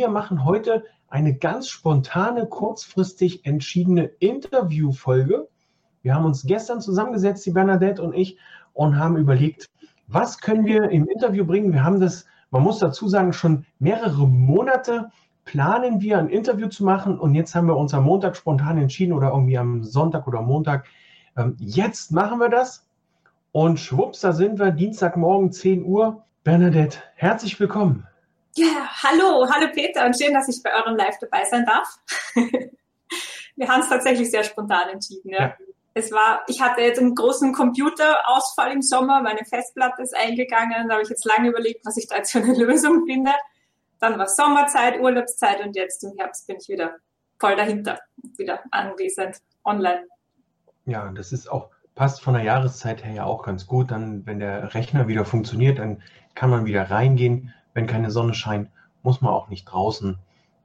Wir machen heute eine ganz spontane, kurzfristig entschiedene Interviewfolge. Wir haben uns gestern zusammengesetzt, die Bernadette und ich, und haben überlegt, was können wir im Interview bringen. Wir haben das, man muss dazu sagen, schon mehrere Monate planen wir ein Interview zu machen und jetzt haben wir uns am Montag spontan entschieden oder irgendwie am Sonntag oder Montag. Ähm, jetzt machen wir das und schwupps, da sind wir, Dienstagmorgen 10 Uhr. Bernadette, herzlich willkommen. Ja, hallo, hallo Peter und schön, dass ich bei eurem Live dabei sein darf. Wir haben es tatsächlich sehr spontan entschieden. Ja. ja. Es war, ich hatte jetzt einen großen Computerausfall im Sommer, meine Festplatte ist eingegangen, da habe ich jetzt lange überlegt, was ich da jetzt für eine Lösung finde. Dann war Sommerzeit, Urlaubszeit und jetzt im Herbst bin ich wieder voll dahinter, wieder anwesend, online. Ja, das ist auch, passt von der Jahreszeit her ja auch ganz gut. Dann, wenn der Rechner wieder funktioniert, dann kann man wieder reingehen wenn keine Sonne scheint, muss man auch nicht draußen.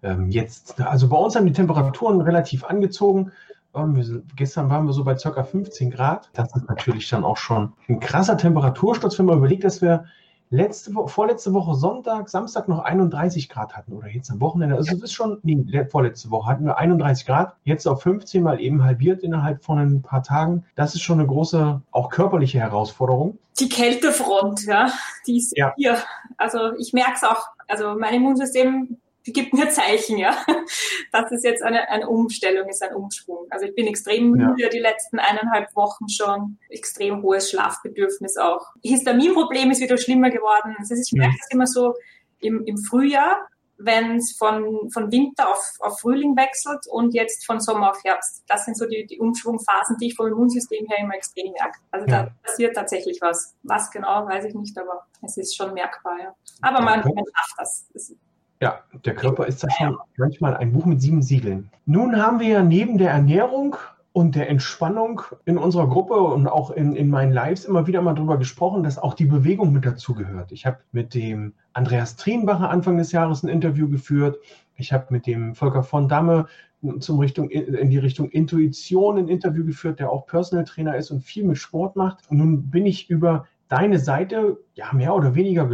Ähm, jetzt, also bei uns haben die Temperaturen relativ angezogen. Ähm, wir, gestern waren wir so bei ca. 15 Grad. Das ist natürlich dann auch schon ein krasser Temperatursturz, wenn man überlegt, dass wir letzte Woche, vorletzte Woche Sonntag, Samstag noch 31 Grad hatten oder jetzt am Wochenende. Also es ist schon, nee, vorletzte Woche hatten wir 31 Grad, jetzt auf 15 mal eben halbiert innerhalb von ein paar Tagen. Das ist schon eine große, auch körperliche Herausforderung. Die Kältefront, ja, die ist ja. hier. Also ich merke es auch. Also mein Immunsystem gibt mir Zeichen, ja. Das ist jetzt eine, eine Umstellung, ist ein Umschwung. Also ich bin extrem müde ja. die letzten eineinhalb Wochen schon. Extrem hohes Schlafbedürfnis auch. Histaminproblem ist wieder schlimmer geworden. Das ist, ich merke es immer so im, im Frühjahr, wenn es von, von Winter auf, auf Frühling wechselt und jetzt von Sommer auf Herbst. Das sind so die, die Umschwungphasen, die ich vom Immunsystem her immer extrem merke. Also ja. da passiert tatsächlich was. Was genau, weiß ich nicht, aber es ist schon merkbar. Ja. Aber man, man schafft das. das ja, der Körper ist da schon manchmal ein Buch mit sieben Siegeln. Nun haben wir ja neben der Ernährung und der Entspannung in unserer Gruppe und auch in, in meinen Lives immer wieder mal darüber gesprochen, dass auch die Bewegung mit dazugehört. Ich habe mit dem Andreas Trienbacher Anfang des Jahres ein Interview geführt. Ich habe mit dem Volker von Damme zum Richtung, in die Richtung Intuition ein Interview geführt, der auch Personal Trainer ist und viel mit Sport macht. Und nun bin ich über deine Seite ja mehr oder weniger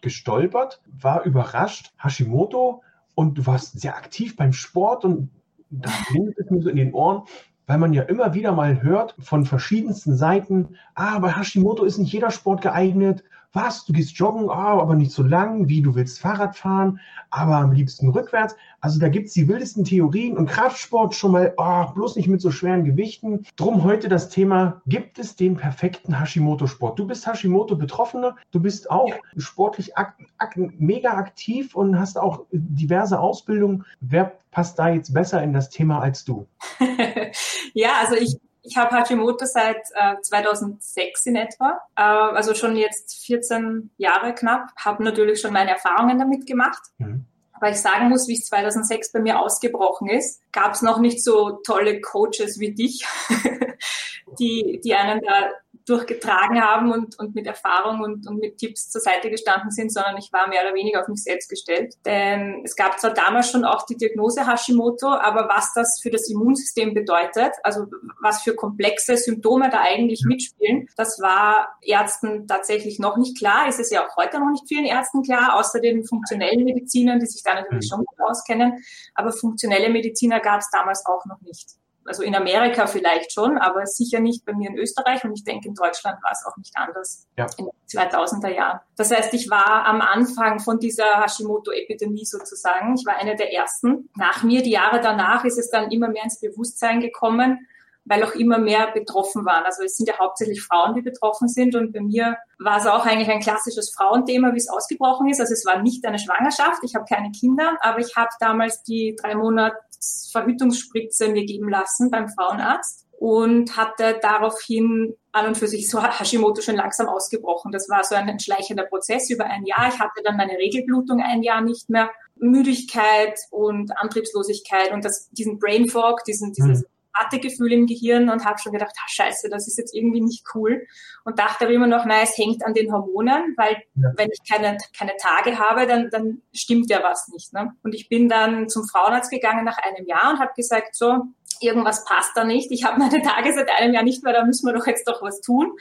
gestolpert, war überrascht, Hashimoto, und du warst sehr aktiv beim Sport und da klingt es mir so in den Ohren, weil man ja immer wieder mal hört von verschiedensten Seiten, ah, bei Hashimoto ist nicht jeder Sport geeignet was, du gehst joggen, oh, aber nicht so lang, wie du willst Fahrrad fahren, aber am liebsten rückwärts. Also da gibt's die wildesten Theorien und Kraftsport schon mal, oh, bloß nicht mit so schweren Gewichten. Drum heute das Thema, gibt es den perfekten Hashimoto-Sport? Du bist Hashimoto-Betroffener, du bist auch sportlich ak ak mega aktiv und hast auch diverse Ausbildungen. Wer passt da jetzt besser in das Thema als du? ja, also ich ich habe Hashimoto seit äh, 2006 in etwa, äh, also schon jetzt 14 Jahre knapp, habe natürlich schon meine Erfahrungen damit gemacht. Mhm. Aber ich sagen muss, wie es 2006 bei mir ausgebrochen ist, gab es noch nicht so tolle Coaches wie dich, die, die einen da durchgetragen haben und, und mit Erfahrung und, und mit Tipps zur Seite gestanden sind, sondern ich war mehr oder weniger auf mich selbst gestellt. Denn es gab zwar damals schon auch die Diagnose Hashimoto, aber was das für das Immunsystem bedeutet, also was für komplexe Symptome da eigentlich mitspielen, das war Ärzten tatsächlich noch nicht klar. Ist es ja auch heute noch nicht vielen Ärzten klar, außer den funktionellen Medizinern, die sich da natürlich mhm. schon gut auskennen. Aber funktionelle Mediziner gab es damals auch noch nicht also in Amerika vielleicht schon, aber sicher nicht bei mir in Österreich und ich denke, in Deutschland war es auch nicht anders ja. in den 2000er Jahren. Das heißt, ich war am Anfang von dieser Hashimoto-Epidemie sozusagen. Ich war eine der ersten. Nach mir, die Jahre danach, ist es dann immer mehr ins Bewusstsein gekommen, weil auch immer mehr betroffen waren. Also es sind ja hauptsächlich Frauen, die betroffen sind. Und bei mir war es auch eigentlich ein klassisches Frauenthema, wie es ausgebrochen ist. Also es war nicht eine Schwangerschaft, ich habe keine Kinder, aber ich habe damals die drei Monate Verhütungsspritze mir geben lassen beim Frauenarzt und hatte daraufhin an und für sich so Hashimoto schon langsam ausgebrochen. Das war so ein schleichender Prozess über ein Jahr. Ich hatte dann meine Regelblutung ein Jahr nicht mehr Müdigkeit und Antriebslosigkeit und das, diesen Brain Fog, diesen, dieses Wartegefühl im Gehirn und habe schon gedacht, ah, scheiße, das ist jetzt irgendwie nicht cool. Und dachte aber immer noch, nein, es hängt an den Hormonen, weil ja. wenn ich keine, keine Tage habe, dann, dann stimmt ja was nicht. Ne? Und ich bin dann zum Frauenarzt gegangen nach einem Jahr und habe gesagt, so, irgendwas passt da nicht. Ich habe meine Tage seit einem Jahr nicht mehr, da müssen wir doch jetzt doch was tun.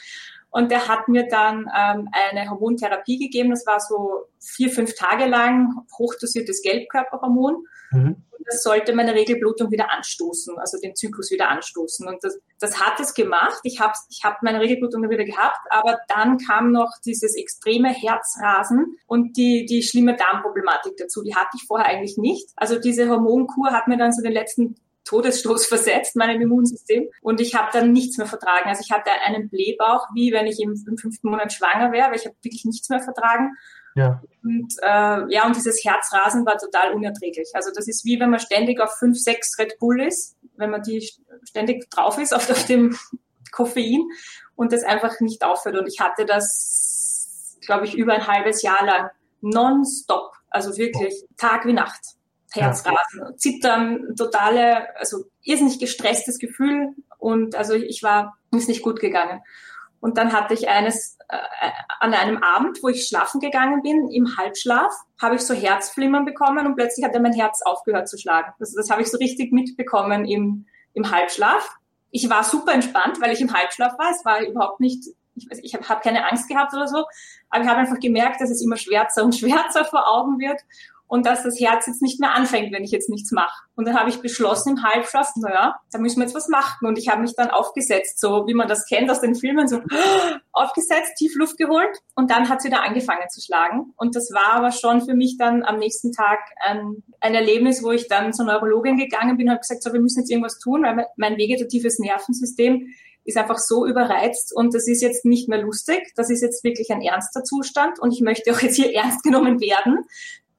Und der hat mir dann ähm, eine Hormontherapie gegeben. Das war so vier, fünf Tage lang hochdosiertes Gelbkörperhormon. Mhm. Und das sollte meine Regelblutung wieder anstoßen, also den Zyklus wieder anstoßen. Und das, das hat es gemacht. Ich habe ich hab meine Regelblutung dann wieder gehabt, aber dann kam noch dieses extreme Herzrasen und die, die schlimme Darmproblematik dazu. Die hatte ich vorher eigentlich nicht. Also diese Hormonkur hat mir dann so den letzten Todesstoß versetzt, meinem Immunsystem. Und ich habe dann nichts mehr vertragen. Also ich hatte einen Blähbauch, wie wenn ich im, im fünften Monat schwanger wäre, weil ich habe wirklich nichts mehr vertragen. Ja. Und äh, ja, und dieses Herzrasen war total unerträglich. Also das ist wie wenn man ständig auf fünf, sechs Red Bull ist, wenn man die ständig drauf ist auf, auf dem Koffein und das einfach nicht aufhört. Und ich hatte das, glaube ich, über ein halbes Jahr lang nonstop. Also wirklich Tag wie Nacht. Herzrasen, ja. Zittern, totale, also irrsinnig gestresstes Gefühl und also ich war, ist nicht gut gegangen. Und dann hatte ich eines, äh, an einem Abend, wo ich schlafen gegangen bin, im Halbschlaf, habe ich so Herzflimmern bekommen und plötzlich hat mein Herz aufgehört zu schlagen. Also das habe ich so richtig mitbekommen im, im Halbschlaf. Ich war super entspannt, weil ich im Halbschlaf war. Es war überhaupt nicht, ich, weiß, ich habe hab keine Angst gehabt oder so, aber ich habe einfach gemerkt, dass es immer schwärzer und schwärzer vor Augen wird und dass das Herz jetzt nicht mehr anfängt, wenn ich jetzt nichts mache. Und dann habe ich beschlossen im Halbschlaf, naja, da müssen wir jetzt was machen. Und ich habe mich dann aufgesetzt, so wie man das kennt aus den Filmen, so aufgesetzt, tief Luft geholt und dann hat es wieder angefangen zu schlagen. Und das war aber schon für mich dann am nächsten Tag ein, ein Erlebnis, wo ich dann zur Neurologin gegangen bin und habe gesagt, so, wir müssen jetzt irgendwas tun, weil mein vegetatives Nervensystem ist einfach so überreizt und das ist jetzt nicht mehr lustig. Das ist jetzt wirklich ein ernster Zustand und ich möchte auch jetzt hier ernst genommen werden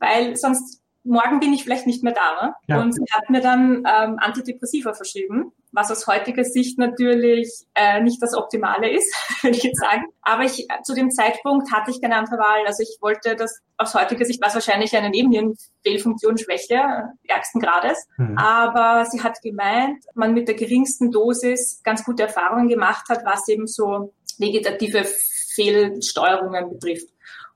weil sonst morgen bin ich vielleicht nicht mehr da. Ne? Ja. Und sie hat mir dann ähm, Antidepressiva verschrieben, was aus heutiger Sicht natürlich äh, nicht das Optimale ist, würde ich jetzt sagen. Aber ich zu dem Zeitpunkt hatte ich keine andere Wahl. Also ich wollte das aus heutiger Sicht war es wahrscheinlich eine Nebennierenfehlfunktionsschwäche äh, ärgsten Grades. Mhm. Aber sie hat gemeint, man mit der geringsten Dosis ganz gute Erfahrungen gemacht hat, was eben so vegetative Fehlsteuerungen betrifft.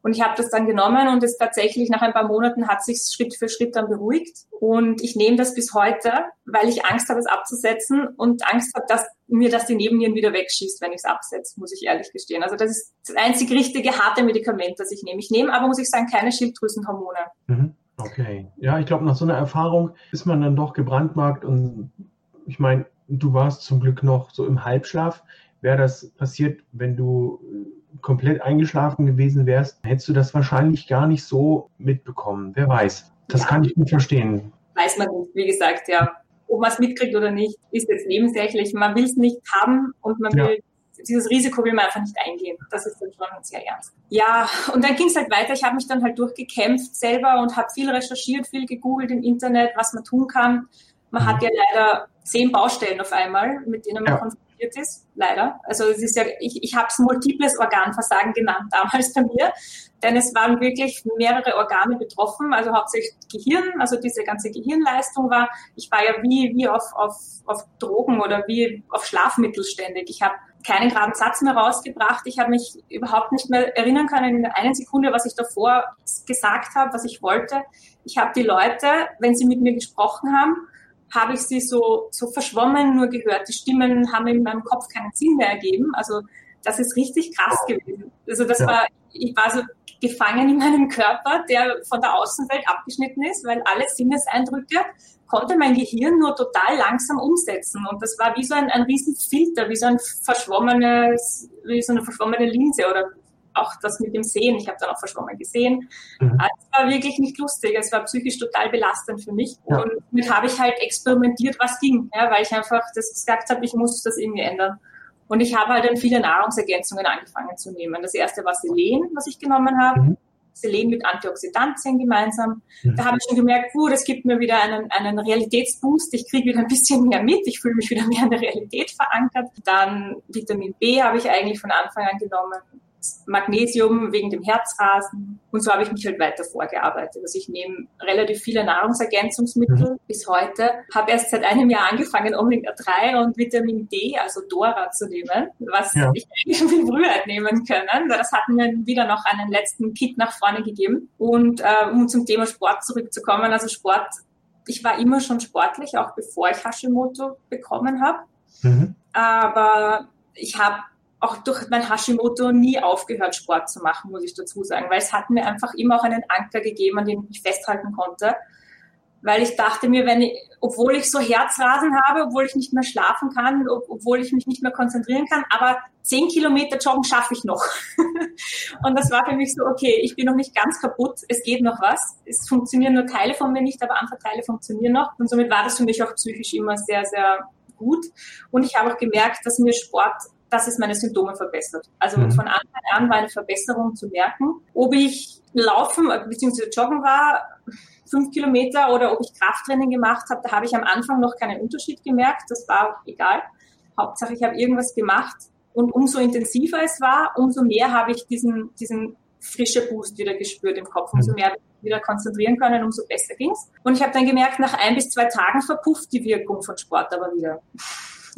Und ich habe das dann genommen und es tatsächlich nach ein paar Monaten hat sich Schritt für Schritt dann beruhigt. Und ich nehme das bis heute, weil ich Angst habe, es abzusetzen und Angst habe, dass mir das die Nebennieren wieder wegschießt, wenn ich es absetze, muss ich ehrlich gestehen. Also das ist das einzig richtige harte Medikament, das ich nehme. Ich nehme aber, muss ich sagen, keine Schilddrüsenhormone. Mhm. Okay. Ja, ich glaube, nach so einer Erfahrung ist man dann doch gebrandmarkt und ich meine, du warst zum Glück noch so im Halbschlaf. Wäre das passiert, wenn du komplett eingeschlafen gewesen wärst, hättest du das wahrscheinlich gar nicht so mitbekommen. Wer weiß. Das ja. kann ich nicht verstehen. Weiß man nicht, wie gesagt, ja. Ob man es mitkriegt oder nicht, ist jetzt nebensächlich. Man will es nicht haben und man will dieses Risiko will man einfach nicht eingehen. Das ist dann schon sehr ernst. Ja, und dann ging es halt weiter. Ich habe mich dann halt durchgekämpft selber und habe viel recherchiert, viel gegoogelt im Internet, was man tun kann. Man mhm. hat ja leider zehn Baustellen auf einmal, mit denen man ja. konfrontiert ist, leider. Also es ist ja, ich, ich habe es multiples Organversagen genannt damals bei mir, denn es waren wirklich mehrere Organe betroffen, also hauptsächlich Gehirn, also diese ganze Gehirnleistung war, ich war ja wie, wie auf, auf, auf Drogen oder wie auf Schlafmittel ständig. Ich habe keinen geraden Satz mehr rausgebracht. Ich habe mich überhaupt nicht mehr erinnern können in der einen Sekunde, was ich davor gesagt habe, was ich wollte. Ich habe die Leute, wenn sie mit mir gesprochen haben, habe ich sie so, so verschwommen nur gehört. Die Stimmen haben in meinem Kopf keinen Sinn mehr ergeben. Also das ist richtig krass gewesen. Also das ja. war, ich war so gefangen in meinem Körper, der von der Außenwelt abgeschnitten ist, weil alle Sinneseindrücke konnte mein Gehirn nur total langsam umsetzen. Und das war wie so ein, ein Riesenfilter, wie so ein verschwommenes, wie so eine verschwommene Linse oder auch das mit dem Sehen, ich habe dann auch verschwommen gesehen. Mhm. Also es war wirklich nicht lustig, es war psychisch total belastend für mich. Ja. Und damit habe ich halt experimentiert, was ging, ja, weil ich einfach das gesagt habe, ich muss das irgendwie ändern. Und ich habe halt dann viele Nahrungsergänzungen angefangen zu nehmen. Das erste war Selen, was ich genommen habe. Mhm. Selen mit Antioxidantien gemeinsam. Mhm. Da habe ich schon gemerkt, uh, das gibt mir wieder einen, einen Realitätsboost. Ich kriege wieder ein bisschen mehr mit. Ich fühle mich wieder mehr in der Realität verankert. Dann Vitamin B habe ich eigentlich von Anfang an genommen Magnesium wegen dem Herzrasen. Und so habe ich mich halt weiter vorgearbeitet. Also ich nehme relativ viele Nahrungsergänzungsmittel mhm. bis heute. Habe erst seit einem Jahr angefangen, Omega-3 und Vitamin D, also Dora, zu nehmen, was ja. ich eigentlich schon viel früher nehmen können. Das hat mir wieder noch einen letzten Kick nach vorne gegeben. Und äh, um zum Thema Sport zurückzukommen, also Sport, ich war immer schon sportlich, auch bevor ich Hashimoto bekommen habe. Mhm. Aber ich habe auch durch mein Hashimoto nie aufgehört, Sport zu machen, muss ich dazu sagen, weil es hat mir einfach immer auch einen Anker gegeben, an dem ich festhalten konnte. Weil ich dachte mir, wenn ich, obwohl ich so Herzrasen habe, obwohl ich nicht mehr schlafen kann, ob, obwohl ich mich nicht mehr konzentrieren kann, aber zehn Kilometer joggen schaffe ich noch. und das war für mich so, okay, ich bin noch nicht ganz kaputt, es geht noch was. Es funktionieren nur Teile von mir nicht, aber andere Teile funktionieren noch. Und somit war das für mich auch psychisch immer sehr, sehr gut. Und ich habe auch gemerkt, dass mir Sport dass es meine Symptome verbessert. Also mhm. von Anfang an war eine Verbesserung zu merken. Ob ich laufen bzw. joggen war, fünf Kilometer oder ob ich Krafttraining gemacht habe, da habe ich am Anfang noch keinen Unterschied gemerkt. Das war egal. Hauptsache, ich habe irgendwas gemacht. Und umso intensiver es war, umso mehr habe ich diesen, diesen frische Boost wieder gespürt im Kopf. Umso mhm. mehr wieder konzentrieren können, umso besser ging's. Und ich habe dann gemerkt, nach ein bis zwei Tagen verpufft die Wirkung von Sport aber wieder.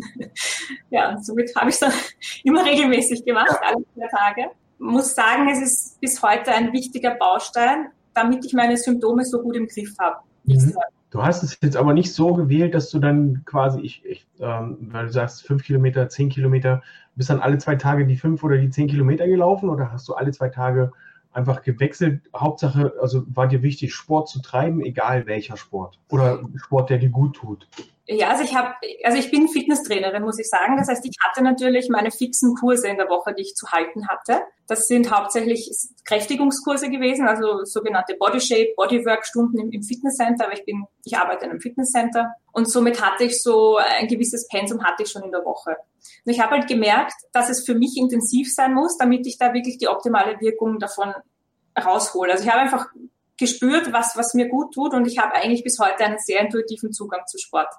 ja, somit habe ich es dann immer regelmäßig gemacht, alle vier Tage. Muss sagen, es ist bis heute ein wichtiger Baustein, damit ich meine Symptome so gut im Griff habe. Mhm. Du hast es jetzt aber nicht so gewählt, dass du dann quasi, ich, ich ähm, weil du sagst, fünf Kilometer, zehn Kilometer, bist dann alle zwei Tage die fünf oder die zehn Kilometer gelaufen oder hast du alle zwei Tage einfach gewechselt. Hauptsache, also war dir wichtig, Sport zu treiben, egal welcher Sport. Oder Sport, der dir gut tut. Ja, also ich habe, also ich bin Fitnesstrainerin, muss ich sagen. Das heißt, ich hatte natürlich meine fixen Kurse in der Woche, die ich zu halten hatte. Das sind hauptsächlich Kräftigungskurse gewesen, also sogenannte Body Shape, Bodywork Stunden im, im Fitnesscenter. Aber ich bin, ich arbeite in einem Fitnesscenter und somit hatte ich so ein gewisses Pensum hatte ich schon in der Woche. Und ich habe halt gemerkt, dass es für mich intensiv sein muss, damit ich da wirklich die optimale Wirkung davon raushole. Also ich habe einfach gespürt, was, was mir gut tut und ich habe eigentlich bis heute einen sehr intuitiven Zugang zu Sport.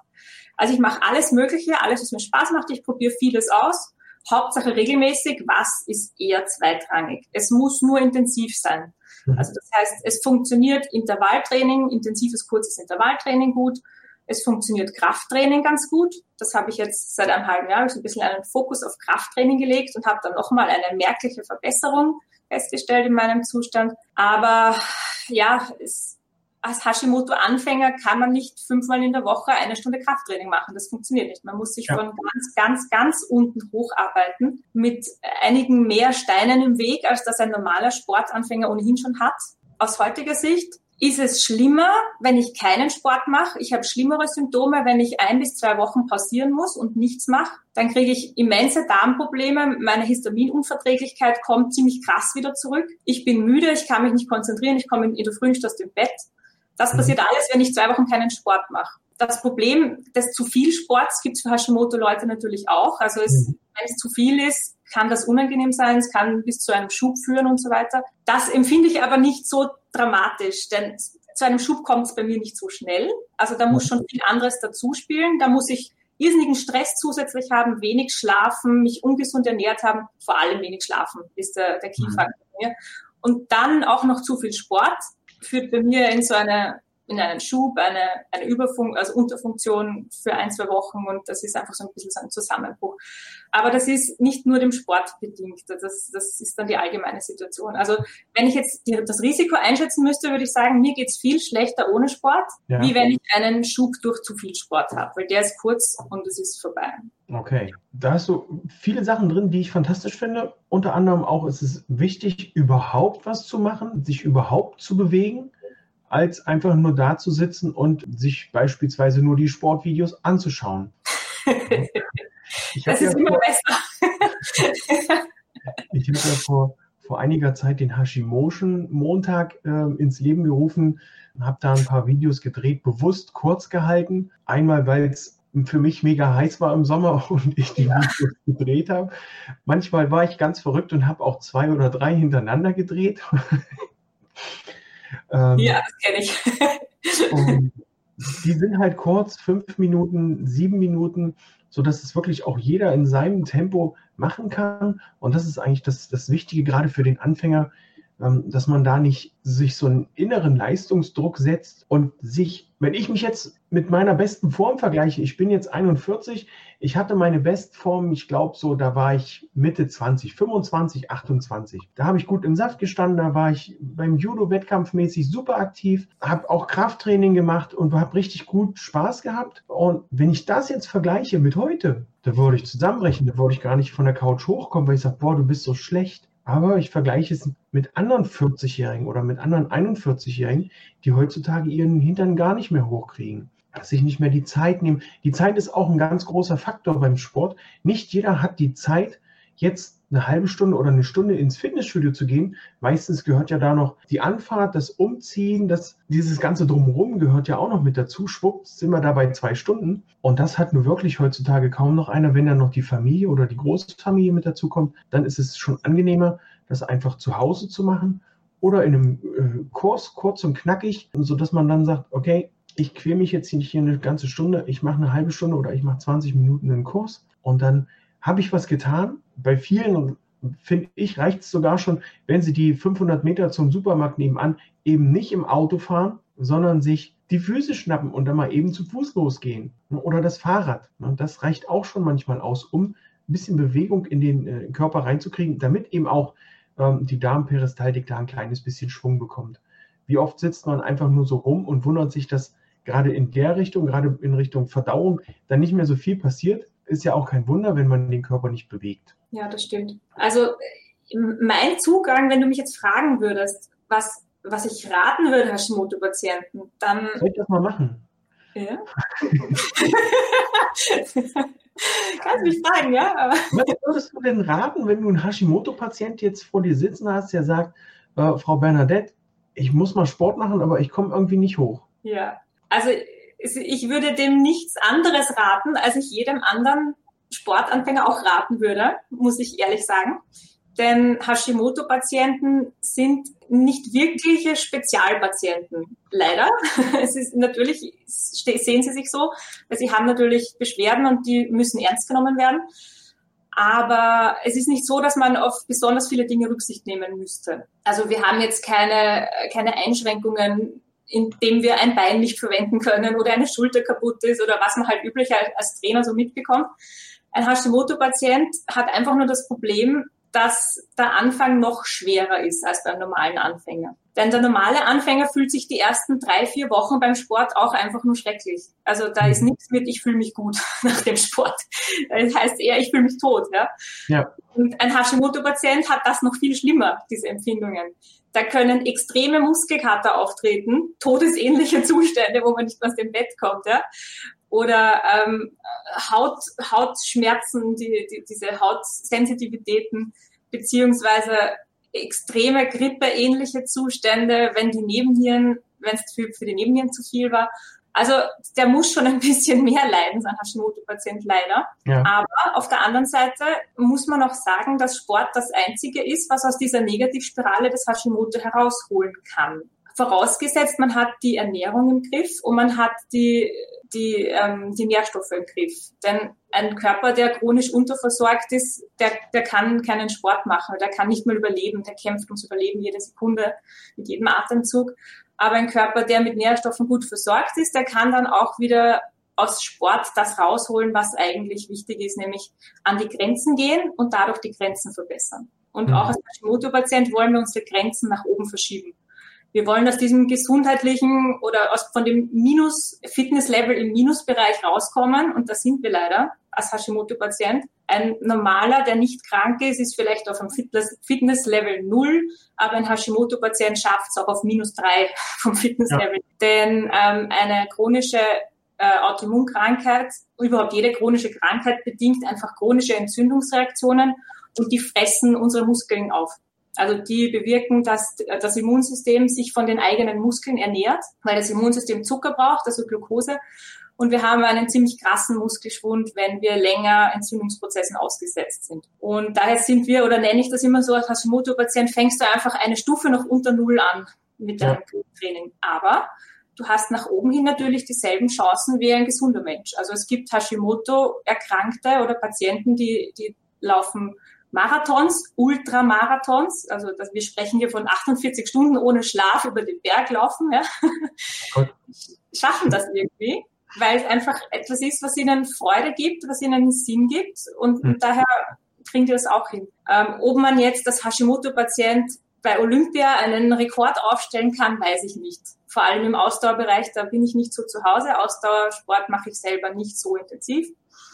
Also ich mache alles Mögliche, alles, was mir Spaß macht, ich probiere vieles aus. Hauptsache regelmäßig, was ist eher zweitrangig. Es muss nur intensiv sein. Mhm. Also das heißt, es funktioniert Intervalltraining, intensives, kurzes Intervalltraining gut. Es funktioniert Krafttraining ganz gut. Das habe ich jetzt seit einem halben Jahr so ein bisschen einen Fokus auf Krafttraining gelegt und habe dann nochmal eine merkliche Verbesserung festgestellt in meinem Zustand. Aber ja, es, als Hashimoto-Anfänger kann man nicht fünfmal in der Woche eine Stunde Krafttraining machen. Das funktioniert nicht. Man muss sich ja. von ganz, ganz, ganz unten hocharbeiten mit einigen mehr Steinen im Weg, als das ein normaler Sportanfänger ohnehin schon hat. Aus heutiger Sicht ist es schlimmer, wenn ich keinen Sport mache. Ich habe schlimmere Symptome, wenn ich ein bis zwei Wochen pausieren muss und nichts mache. Dann kriege ich immense Darmprobleme. Meine Histaminunverträglichkeit kommt ziemlich krass wieder zurück. Ich bin müde, ich kann mich nicht konzentrieren, ich komme in der Früh nicht aus dem Bett. Das mhm. passiert alles, wenn ich zwei Wochen keinen Sport mache. Das Problem des zu viel Sports gibt es für Hashimoto-Leute natürlich auch. Also es, mhm. wenn es zu viel ist, kann das unangenehm sein, es kann bis zu einem Schub führen und so weiter. Das empfinde ich aber nicht so dramatisch, denn zu einem Schub kommt es bei mir nicht so schnell. Also da muss schon viel anderes dazu spielen. Da muss ich irrsinnigen Stress zusätzlich haben, wenig schlafen, mich ungesund ernährt haben, vor allem wenig schlafen ist der, der Key-Faktor. Mhm. Und dann auch noch zu viel Sport führt bei mir in so eine in einen Schub, eine, eine Überfunk also Unterfunktion für ein, zwei Wochen und das ist einfach so ein bisschen so ein Zusammenbruch. Aber das ist nicht nur dem Sport bedingt, das, das ist dann die allgemeine Situation. Also wenn ich jetzt das Risiko einschätzen müsste, würde ich sagen, mir geht's viel schlechter ohne Sport, ja. wie wenn ich einen Schub durch zu viel Sport habe, weil der ist kurz und es ist vorbei. Okay, da hast du viele Sachen drin, die ich fantastisch finde. Unter anderem auch ist es wichtig, überhaupt was zu machen, sich überhaupt zu bewegen als einfach nur da zu sitzen und sich beispielsweise nur die Sportvideos anzuschauen. das ist ja immer vor, besser. ich habe ja vor, vor einiger Zeit den Hashimotion Montag äh, ins Leben gerufen, habe da ein paar Videos gedreht, bewusst kurz gehalten. Einmal, weil es für mich mega heiß war im Sommer und ich die. Videos gedreht habe. Manchmal war ich ganz verrückt und habe auch zwei oder drei hintereinander gedreht. Ähm, ja, das kenne ich. die sind halt kurz, fünf Minuten, sieben Minuten, sodass es wirklich auch jeder in seinem Tempo machen kann. Und das ist eigentlich das, das Wichtige, gerade für den Anfänger, dass man da nicht sich so einen inneren Leistungsdruck setzt und sich, wenn ich mich jetzt mit meiner besten Form vergleiche, ich bin jetzt 41, ich hatte meine Bestform, ich glaube so, da war ich Mitte 20, 25, 28. Da habe ich gut im Saft gestanden, da war ich beim Judo wettkampfmäßig super aktiv, habe auch Krafttraining gemacht und habe richtig gut Spaß gehabt. Und wenn ich das jetzt vergleiche mit heute, da würde ich zusammenbrechen, da würde ich gar nicht von der Couch hochkommen, weil ich sage, boah, du bist so schlecht. Aber ich vergleiche es mit anderen 40-Jährigen oder mit anderen 41-Jährigen, die heutzutage ihren Hintern gar nicht mehr hochkriegen. Dass sich nicht mehr die Zeit nehmen. Die Zeit ist auch ein ganz großer Faktor beim Sport. Nicht jeder hat die Zeit, jetzt eine halbe Stunde oder eine Stunde ins Fitnessstudio zu gehen. Meistens gehört ja da noch die Anfahrt, das Umziehen, das, dieses ganze Drumherum gehört ja auch noch mit dazu. Schwupp, sind wir da bei zwei Stunden. Und das hat nur wirklich heutzutage kaum noch einer. Wenn dann noch die Familie oder die Großfamilie mit dazu kommt, dann ist es schon angenehmer, das einfach zu Hause zu machen oder in einem äh, Kurs, kurz und knackig, sodass man dann sagt, okay, ich quäle mich jetzt nicht hier eine ganze Stunde, ich mache eine halbe Stunde oder ich mache 20 Minuten einen Kurs und dann habe ich was getan. Bei vielen, finde ich, reicht es sogar schon, wenn sie die 500 Meter zum Supermarkt nebenan eben nicht im Auto fahren, sondern sich die Füße schnappen und dann mal eben zu Fuß losgehen. Oder das Fahrrad. Das reicht auch schon manchmal aus, um ein bisschen Bewegung in den äh, Körper reinzukriegen, damit eben auch ähm, die Darmperistaltik da ein kleines bisschen Schwung bekommt. Wie oft sitzt man einfach nur so rum und wundert sich, dass gerade in der Richtung, gerade in Richtung Verdauung, dann nicht mehr so viel passiert, ist ja auch kein Wunder, wenn man den Körper nicht bewegt. Ja, das stimmt. Also mein Zugang, wenn du mich jetzt fragen würdest, was, was ich raten würde Hashimoto-Patienten, dann. Soll ich das mal machen? Ja. Kannst mich fragen, ja. Was würdest du denn raten, wenn du einen Hashimoto-Patient jetzt vor dir sitzen hast, der sagt, äh, Frau Bernadette, ich muss mal Sport machen, aber ich komme irgendwie nicht hoch? Ja, also ich würde dem nichts anderes raten, als ich jedem anderen Sportanfänger auch raten würde, muss ich ehrlich sagen. Denn Hashimoto-Patienten sind nicht wirkliche Spezialpatienten. Leider. Es ist natürlich, sehen sie sich so, weil sie haben natürlich Beschwerden und die müssen ernst genommen werden. Aber es ist nicht so, dass man auf besonders viele Dinge Rücksicht nehmen müsste. Also wir haben jetzt keine, keine Einschränkungen indem wir ein Bein nicht verwenden können oder eine Schulter kaputt ist oder was man halt üblich als Trainer so mitbekommt. Ein Hashimoto-Patient hat einfach nur das Problem, dass der Anfang noch schwerer ist als beim normalen Anfänger. Denn der normale Anfänger fühlt sich die ersten drei, vier Wochen beim Sport auch einfach nur schrecklich. Also da ist nichts mit, ich fühle mich gut nach dem Sport. Das heißt eher, ich fühle mich tot. Ja? Ja. Und ein Hashimoto-Patient hat das noch viel schlimmer, diese Empfindungen. Da können extreme Muskelkater auftreten, todesähnliche Zustände, wo man nicht aus dem Bett kommt. Ja? Oder ähm, Haut, Hautschmerzen, die, die, diese Hautsensitivitäten, beziehungsweise extreme Grippeähnliche Zustände, wenn die Nebennieren, wenn es für, für die Nebennieren zu viel war. Also der muss schon ein bisschen mehr leiden, sein Hashimoto-Patient leider. Ja. Aber auf der anderen Seite muss man auch sagen, dass Sport das Einzige ist, was aus dieser Negativspirale des Hashimoto herausholen kann. Vorausgesetzt, man hat die Ernährung im Griff und man hat die, die, ähm, die Nährstoffe im Griff. Denn ein Körper, der chronisch unterversorgt ist, der, der kann keinen Sport machen, der kann nicht mehr überleben, der kämpft ums Überleben jede Sekunde mit jedem Atemzug. Aber ein Körper, der mit Nährstoffen gut versorgt ist, der kann dann auch wieder aus Sport das rausholen, was eigentlich wichtig ist, nämlich an die Grenzen gehen und dadurch die Grenzen verbessern. Und mhm. auch als Hashimoto-Patient wollen wir unsere Grenzen nach oben verschieben. Wir wollen aus diesem gesundheitlichen oder aus, von dem Minus-Fitness-Level im Minusbereich rauskommen und da sind wir leider als Hashimoto-Patient. Ein normaler, der nicht krank ist, ist vielleicht auf einem Fitness-Level null, aber ein Hashimoto-Patient schafft es auch auf minus drei vom Fitness-Level. Ja. Denn ähm, eine chronische äh, Autoimmunkrankheit, überhaupt jede chronische Krankheit bedingt einfach chronische Entzündungsreaktionen und die fressen unsere Muskeln auf. Also die bewirken, dass das Immunsystem sich von den eigenen Muskeln ernährt, weil das Immunsystem Zucker braucht, also Glucose. Und wir haben einen ziemlich krassen Muskelschwund, wenn wir länger Entzündungsprozessen ausgesetzt sind. Und daher sind wir, oder nenne ich das immer so, als Hashimoto-Patient fängst du einfach eine Stufe noch unter Null an mit deinem ja. Training. Aber du hast nach oben hin natürlich dieselben Chancen wie ein gesunder Mensch. Also es gibt Hashimoto-Erkrankte oder Patienten, die, die laufen Marathons, Ultramarathons, also das, wir sprechen hier von 48 Stunden ohne Schlaf über den Berg laufen, ja. schaffen das irgendwie, weil es einfach etwas ist, was ihnen Freude gibt, was ihnen Sinn gibt und, hm. daher kriegen die das auch hin. Ähm, ob man jetzt das Hashimoto-Patient bei Olympia einen Rekord aufstellen kann, weiß ich nicht. Vor allem im Ausdauerbereich, da bin ich nicht so zu Hause. Ausdauersport mache ich selber nicht so intensiv.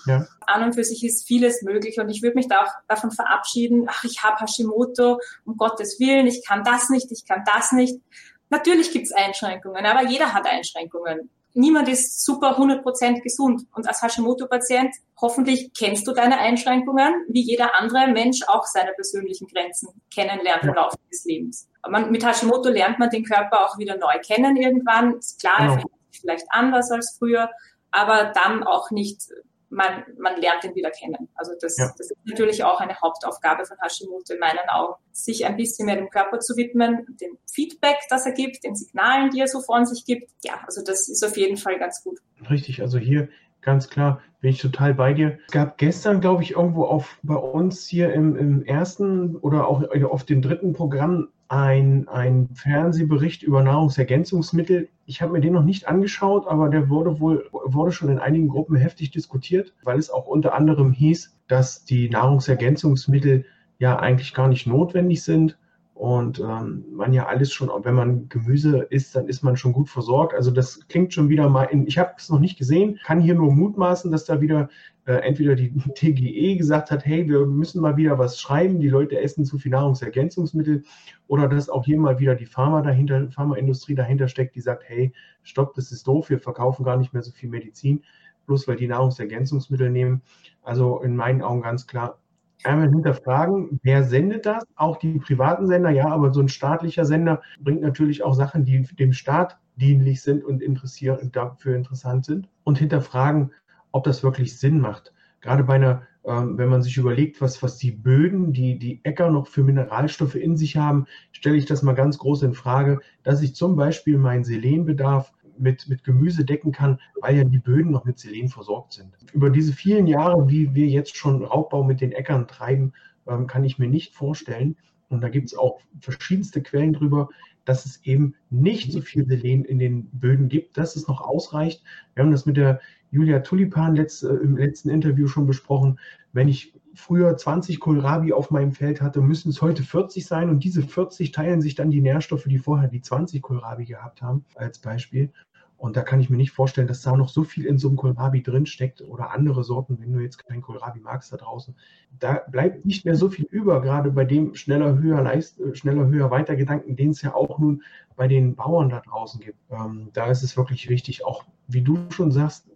Ja. An und für sich ist vieles möglich und ich würde mich da auch davon verabschieden, ach, ich habe Hashimoto, um Gottes Willen, ich kann das nicht, ich kann das nicht. Natürlich gibt es Einschränkungen, aber jeder hat Einschränkungen. Niemand ist super 100% gesund. Und als Hashimoto-Patient hoffentlich kennst du deine Einschränkungen, wie jeder andere Mensch auch seine persönlichen Grenzen kennenlernt im Laufe des Lebens. Man, mit Hashimoto lernt man den Körper auch wieder neu kennen irgendwann. Ist klar, genau. vielleicht anders als früher, aber dann auch nicht man, man lernt ihn wieder kennen. Also das, ja. das ist natürlich auch eine Hauptaufgabe von Hashimoto in meinen Augen, sich ein bisschen mehr dem Körper zu widmen, dem Feedback, das er gibt, den Signalen, die er so von sich gibt. Ja, also das ist auf jeden Fall ganz gut. Richtig, also hier ganz klar, bin ich total bei dir. Es gab gestern, glaube ich, irgendwo auf bei uns hier im, im ersten oder auch auf dem dritten Programm ein, ein Fernsehbericht über Nahrungsergänzungsmittel. Ich habe mir den noch nicht angeschaut, aber der wurde wohl wurde schon in einigen Gruppen heftig diskutiert, weil es auch unter anderem hieß, dass die Nahrungsergänzungsmittel ja eigentlich gar nicht notwendig sind und ähm, man ja alles schon, wenn man Gemüse isst, dann ist man schon gut versorgt. Also das klingt schon wieder mal in, ich habe es noch nicht gesehen, kann hier nur mutmaßen, dass da wieder äh, entweder die TGE gesagt hat, hey, wir müssen mal wieder was schreiben, die Leute essen zu viel Nahrungsergänzungsmittel oder dass auch hier mal wieder die Pharma dahinter, Pharmaindustrie dahinter steckt, die sagt, hey, stopp, das ist doof, wir verkaufen gar nicht mehr so viel Medizin, bloß weil die Nahrungsergänzungsmittel nehmen. Also in meinen Augen ganz klar, einmal hinterfragen, wer sendet das? Auch die privaten Sender, ja, aber so ein staatlicher Sender bringt natürlich auch Sachen, die dem Staat dienlich sind und interessieren, dafür interessant sind. Und hinterfragen, ob das wirklich Sinn macht. Gerade bei einer, ähm, wenn man sich überlegt, was, was die Böden, die, die Äcker noch für Mineralstoffe in sich haben, stelle ich das mal ganz groß in Frage, dass ich zum Beispiel meinen Selenbedarf mit, mit Gemüse decken kann, weil ja die Böden noch mit Selen versorgt sind. Über diese vielen Jahre, wie wir jetzt schon Raubbau mit den Äckern treiben, ähm, kann ich mir nicht vorstellen, und da gibt es auch verschiedenste Quellen drüber, dass es eben nicht so viel Selen in den Böden gibt, dass es noch ausreicht. Wir haben das mit der Julia Tulipan letzt, äh, im letzten Interview schon besprochen. Wenn ich früher 20 Kohlrabi auf meinem Feld hatte, müssen es heute 40 sein und diese 40 teilen sich dann die Nährstoffe, die vorher die 20 Kohlrabi gehabt haben, als Beispiel. Und da kann ich mir nicht vorstellen, dass da noch so viel in so einem Kohlrabi drinsteckt oder andere Sorten, wenn du jetzt kein Kohlrabi magst da draußen. Da bleibt nicht mehr so viel über, gerade bei dem schneller, höher, leist, äh, schneller, höher, weiter Gedanken, den es ja auch nun bei den Bauern da draußen gibt. Ähm, da ist es wirklich wichtig, auch wie du schon sagst,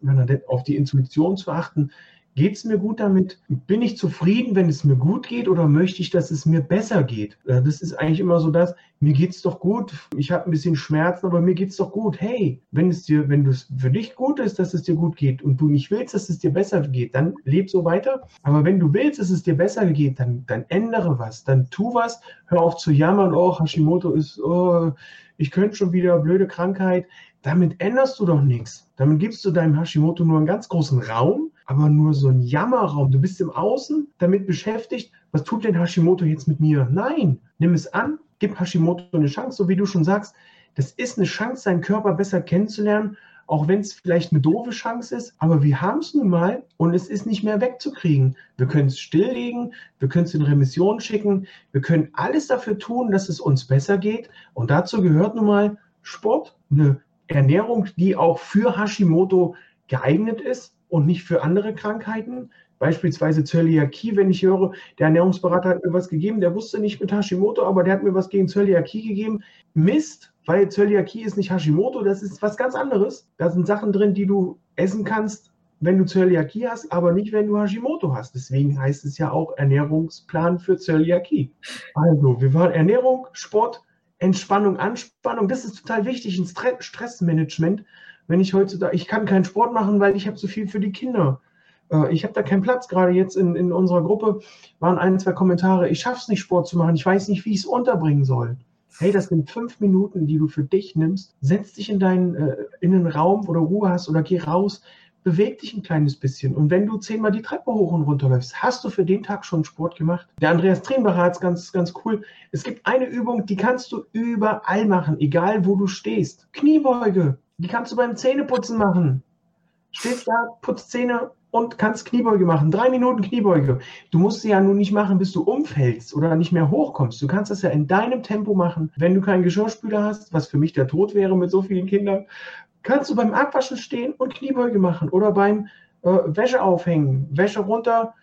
auf die Intuition zu achten, Geht es mir gut damit? Bin ich zufrieden, wenn es mir gut geht oder möchte ich, dass es mir besser geht? Das ist eigentlich immer so das, mir geht es doch gut, ich habe ein bisschen Schmerzen, aber mir geht es doch gut. Hey, wenn es dir, wenn es für dich gut ist, dass es dir gut geht und du nicht willst, dass es dir besser geht, dann leb so weiter. Aber wenn du willst, dass es dir besser geht, dann, dann ändere was, dann tu was, hör auf zu jammern, oh, Hashimoto ist, oh, ich könnte schon wieder blöde Krankheit. Damit änderst du doch nichts. Damit gibst du deinem Hashimoto nur einen ganz großen Raum aber nur so ein Jammerraum. Du bist im Außen damit beschäftigt, was tut denn Hashimoto jetzt mit mir? Nein, nimm es an, gib Hashimoto eine Chance, so wie du schon sagst. Das ist eine Chance, seinen Körper besser kennenzulernen, auch wenn es vielleicht eine doofe Chance ist, aber wir haben es nun mal und es ist nicht mehr wegzukriegen. Wir können es stilllegen, wir können es in Remission schicken, wir können alles dafür tun, dass es uns besser geht und dazu gehört nun mal Sport, eine Ernährung, die auch für Hashimoto geeignet ist und nicht für andere Krankheiten. Beispielsweise Zöliakie, wenn ich höre, der Ernährungsberater hat mir was gegeben, der wusste nicht mit Hashimoto, aber der hat mir was gegen Zöliakie gegeben. Mist, weil Zöliakie ist nicht Hashimoto, das ist was ganz anderes. Da sind Sachen drin, die du essen kannst, wenn du Zöliakie hast, aber nicht, wenn du Hashimoto hast. Deswegen heißt es ja auch Ernährungsplan für Zöliakie. Also, wir waren Ernährung, Sport, Entspannung, Anspannung. Das ist total wichtig, ein Stressmanagement wenn ich heutzutage, ich kann keinen Sport machen, weil ich habe zu viel für die Kinder. Äh, ich habe da keinen Platz. Gerade jetzt in, in unserer Gruppe waren ein, zwei Kommentare, ich schaffe es nicht, Sport zu machen. Ich weiß nicht, wie ich es unterbringen soll. Hey, das sind fünf Minuten, die du für dich nimmst. Setz dich in deinen äh, in einen Raum, wo du Ruhe hast oder geh raus, beweg dich ein kleines bisschen. Und wenn du zehnmal die Treppe hoch und runter läufst, hast du für den Tag schon Sport gemacht. Der Andreas Trienbacher hat es ganz, ganz cool. Es gibt eine Übung, die kannst du überall machen, egal wo du stehst. Kniebeuge, die kannst du beim Zähneputzen machen. Stehst da, putzt Zähne und kannst Kniebeuge machen. Drei Minuten Kniebeuge. Du musst sie ja nun nicht machen, bis du umfällst oder nicht mehr hochkommst. Du kannst das ja in deinem Tempo machen. Wenn du keinen Geschirrspüler hast, was für mich der Tod wäre mit so vielen Kindern, kannst du beim Abwaschen stehen und Kniebeuge machen oder beim äh, Wäsche aufhängen, Wäsche runter,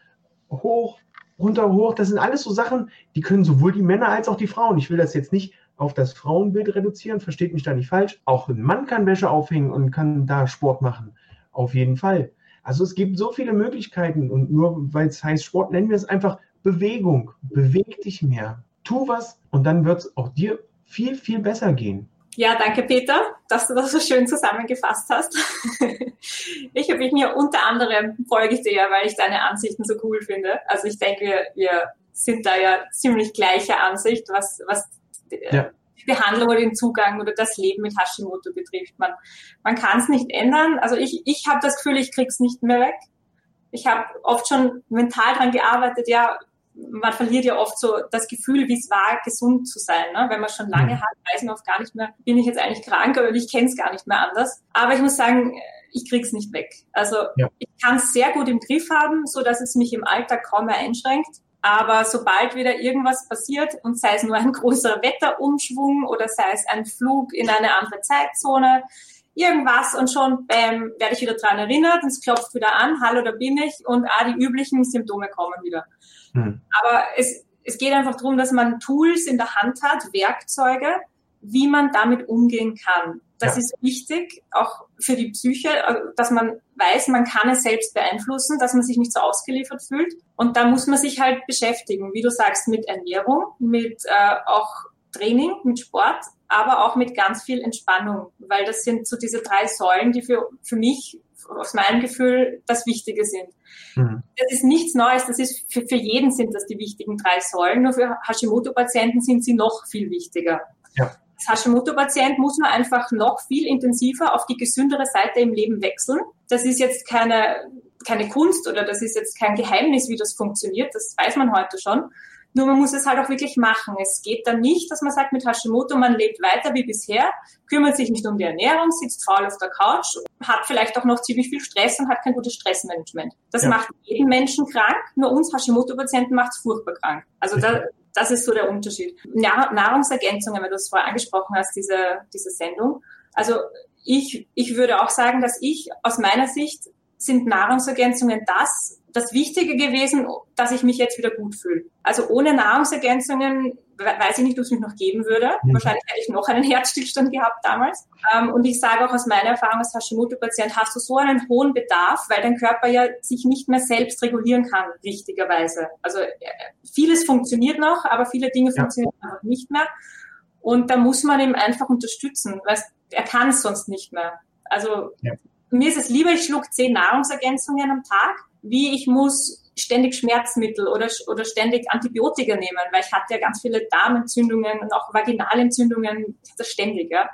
hoch, runter, hoch. Das sind alles so Sachen, die können sowohl die Männer als auch die Frauen. Ich will das jetzt nicht auf das Frauenbild reduzieren, versteht mich da nicht falsch. Auch ein Mann kann Wäsche aufhängen und kann da Sport machen. Auf jeden Fall. Also es gibt so viele Möglichkeiten und nur weil es heißt Sport, nennen wir es einfach Bewegung. Beweg dich mehr. Tu was und dann wird es auch dir viel, viel besser gehen. Ja, danke Peter, dass du das so schön zusammengefasst hast. ich habe mir unter anderem folge dir, weil ich deine Ansichten so cool finde. Also ich denke, wir, wir sind da ja ziemlich gleicher Ansicht, was, was ja. die Behandlung oder den Zugang oder das Leben mit Hashimoto betrifft. Man, man kann es nicht ändern. Also ich, ich habe das Gefühl, ich krieg's nicht mehr weg. Ich habe oft schon mental dran gearbeitet, ja, man verliert ja oft so das Gefühl, wie es war, gesund zu sein. Ne? Wenn man schon lange mhm. hat, weiß man oft gar nicht mehr, bin ich jetzt eigentlich krank oder ich kenne es gar nicht mehr anders. Aber ich muss sagen, ich krieg's nicht weg. Also ja. ich kann es sehr gut im Griff haben, so dass es mich im Alltag kaum mehr einschränkt. Aber sobald wieder irgendwas passiert und sei es nur ein großer Wetterumschwung oder sei es ein Flug in eine andere Zeitzone, irgendwas und schon bam, werde ich wieder dran erinnert, es klopft wieder an, hallo, da bin ich und ah, die üblichen Symptome kommen wieder. Hm. Aber es, es geht einfach darum, dass man Tools in der Hand hat, Werkzeuge, wie man damit umgehen kann. Das ja. ist wichtig, auch für die Psyche, äh, dass man weiß, man kann es selbst beeinflussen, dass man sich nicht so ausgeliefert fühlt. Und da muss man sich halt beschäftigen, wie du sagst, mit Ernährung, mit äh, auch Training, mit Sport, aber auch mit ganz viel Entspannung, weil das sind so diese drei Säulen, die für, für mich aus meinem Gefühl das Wichtige sind. Mhm. Das ist nichts Neues, das ist für, für jeden sind das die wichtigen drei Säulen, nur für Hashimoto-Patienten sind sie noch viel wichtiger. Ja. Als Hashimoto-Patient muss man einfach noch viel intensiver auf die gesündere Seite im Leben wechseln. Das ist jetzt keine, keine Kunst oder das ist jetzt kein Geheimnis, wie das funktioniert, das weiß man heute schon. Nur man muss es halt auch wirklich machen. Es geht dann nicht, dass man sagt, mit Hashimoto, man lebt weiter wie bisher, kümmert sich nicht um die Ernährung, sitzt faul auf der Couch, hat vielleicht auch noch ziemlich viel Stress und hat kein gutes Stressmanagement. Das ja. macht jeden Menschen krank, nur uns Hashimoto-Patienten macht es furchtbar krank. Also da, das ist so der Unterschied. Nahrungsergänzungen, wenn du es vorher angesprochen hast, diese, diese Sendung. Also ich, ich würde auch sagen, dass ich aus meiner Sicht sind Nahrungsergänzungen das, das Wichtige gewesen, dass ich mich jetzt wieder gut fühle. Also ohne Nahrungsergänzungen weiß ich nicht, ob es mich noch geben würde. Mhm. Wahrscheinlich hätte ich noch einen Herzstillstand gehabt damals. Ähm, und ich sage auch aus meiner Erfahrung als Hashimoto-Patient, hast du so einen hohen Bedarf, weil dein Körper ja sich nicht mehr selbst regulieren kann, richtigerweise. Also äh, vieles funktioniert noch, aber viele Dinge ja. funktionieren einfach nicht mehr. Und da muss man ihm einfach unterstützen, weil er kann es sonst nicht mehr. Also ja. Mir ist es lieber, ich schluck zehn Nahrungsergänzungen am Tag, wie ich muss ständig Schmerzmittel oder, oder ständig Antibiotika nehmen, weil ich hatte ja ganz viele Darmentzündungen und auch Vaginalentzündungen, das ständig, ja.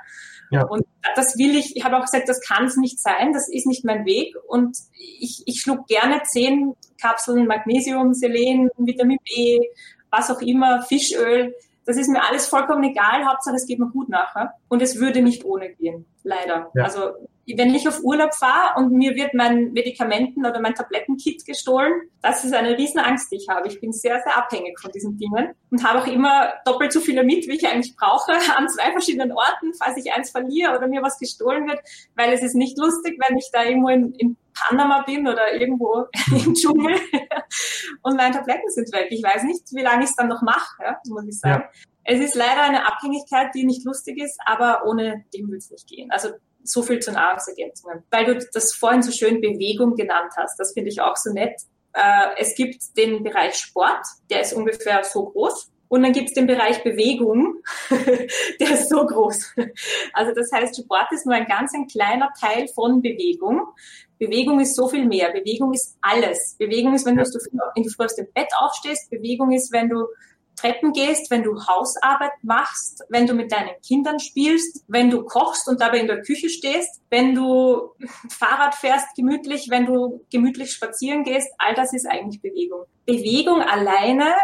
ja. Und das will ich, ich habe auch gesagt, das kann es nicht sein, das ist nicht mein Weg und ich, ich schlug gerne zehn Kapseln Magnesium, Selen, Vitamin B, was auch immer, Fischöl, das ist mir alles vollkommen egal, Hauptsache es geht mir gut nachher. Und es würde nicht ohne gehen, leider. Ja. Also wenn ich auf Urlaub fahre und mir wird mein Medikamenten- oder mein Tablettenkit gestohlen, das ist eine Riesenangst, die ich habe. Ich bin sehr, sehr abhängig von diesen Dingen und habe auch immer doppelt so viele mit, wie ich eigentlich brauche, an zwei verschiedenen Orten, falls ich eins verliere oder mir was gestohlen wird, weil es ist nicht lustig, wenn ich da irgendwo in, in Panama bin oder irgendwo im Dschungel und meine Tabletten sind weg. Ich weiß nicht, wie lange ich es dann noch mache, ja, muss ich sagen. Ja. Es ist leider eine Abhängigkeit, die nicht lustig ist, aber ohne dem will es nicht gehen. Also so viel zu Nahrungsergänzungen. Weil du das vorhin so schön Bewegung genannt hast, das finde ich auch so nett. Äh, es gibt den Bereich Sport, der ist ungefähr so groß. Und dann gibt es den Bereich Bewegung, der ist so groß. Also das heißt, Sport ist nur ein ganz ein kleiner Teil von Bewegung. Bewegung ist so viel mehr. Bewegung ist alles. Bewegung ist, wenn du in die Früh aus dem Bett aufstehst. Bewegung ist, wenn du Treppen gehst, wenn du Hausarbeit machst, wenn du mit deinen Kindern spielst, wenn du kochst und dabei in der Küche stehst, wenn du Fahrrad fährst gemütlich, wenn du gemütlich spazieren gehst, all das ist eigentlich Bewegung. Bewegung alleine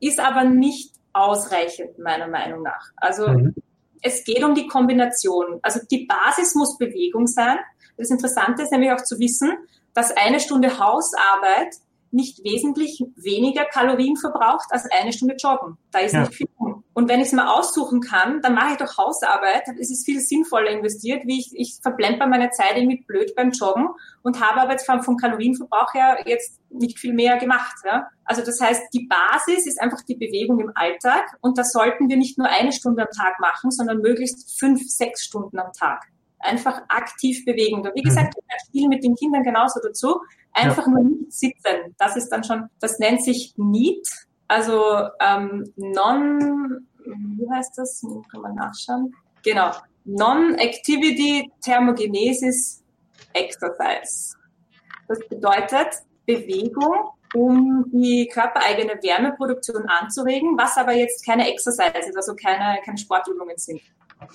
ist aber nicht ausreichend, meiner Meinung nach. Also mhm. es geht um die Kombination. Also die Basis muss Bewegung sein. Das Interessante ist nämlich auch zu wissen, dass eine Stunde Hausarbeit nicht wesentlich weniger Kalorien verbraucht als eine Stunde Joggen. Da ist ja. nicht viel. Und wenn ich es mal aussuchen kann, dann mache ich doch Hausarbeit. Es ist viel sinnvoller investiert, wie ich, ich verplemper meine Zeit irgendwie blöd beim Joggen und habe aber jetzt vom, vom Kalorienverbrauch her jetzt nicht viel mehr gemacht. Ja? Also das heißt, die Basis ist einfach die Bewegung im Alltag und da sollten wir nicht nur eine Stunde am Tag machen, sondern möglichst fünf, sechs Stunden am Tag einfach aktiv bewegen. Und wie gesagt, mhm. ein Spiel mit den Kindern genauso dazu. Einfach ja. nur nicht sitzen. Das ist dann schon, das nennt sich NEAT, also ähm, Non, wie heißt das? Kann man nachschauen. Genau. Non-Activity Thermogenesis Exercise. Das bedeutet Bewegung, um die körpereigene Wärmeproduktion anzuregen, was aber jetzt keine Exercise ist, also keine, keine Sportübungen sind.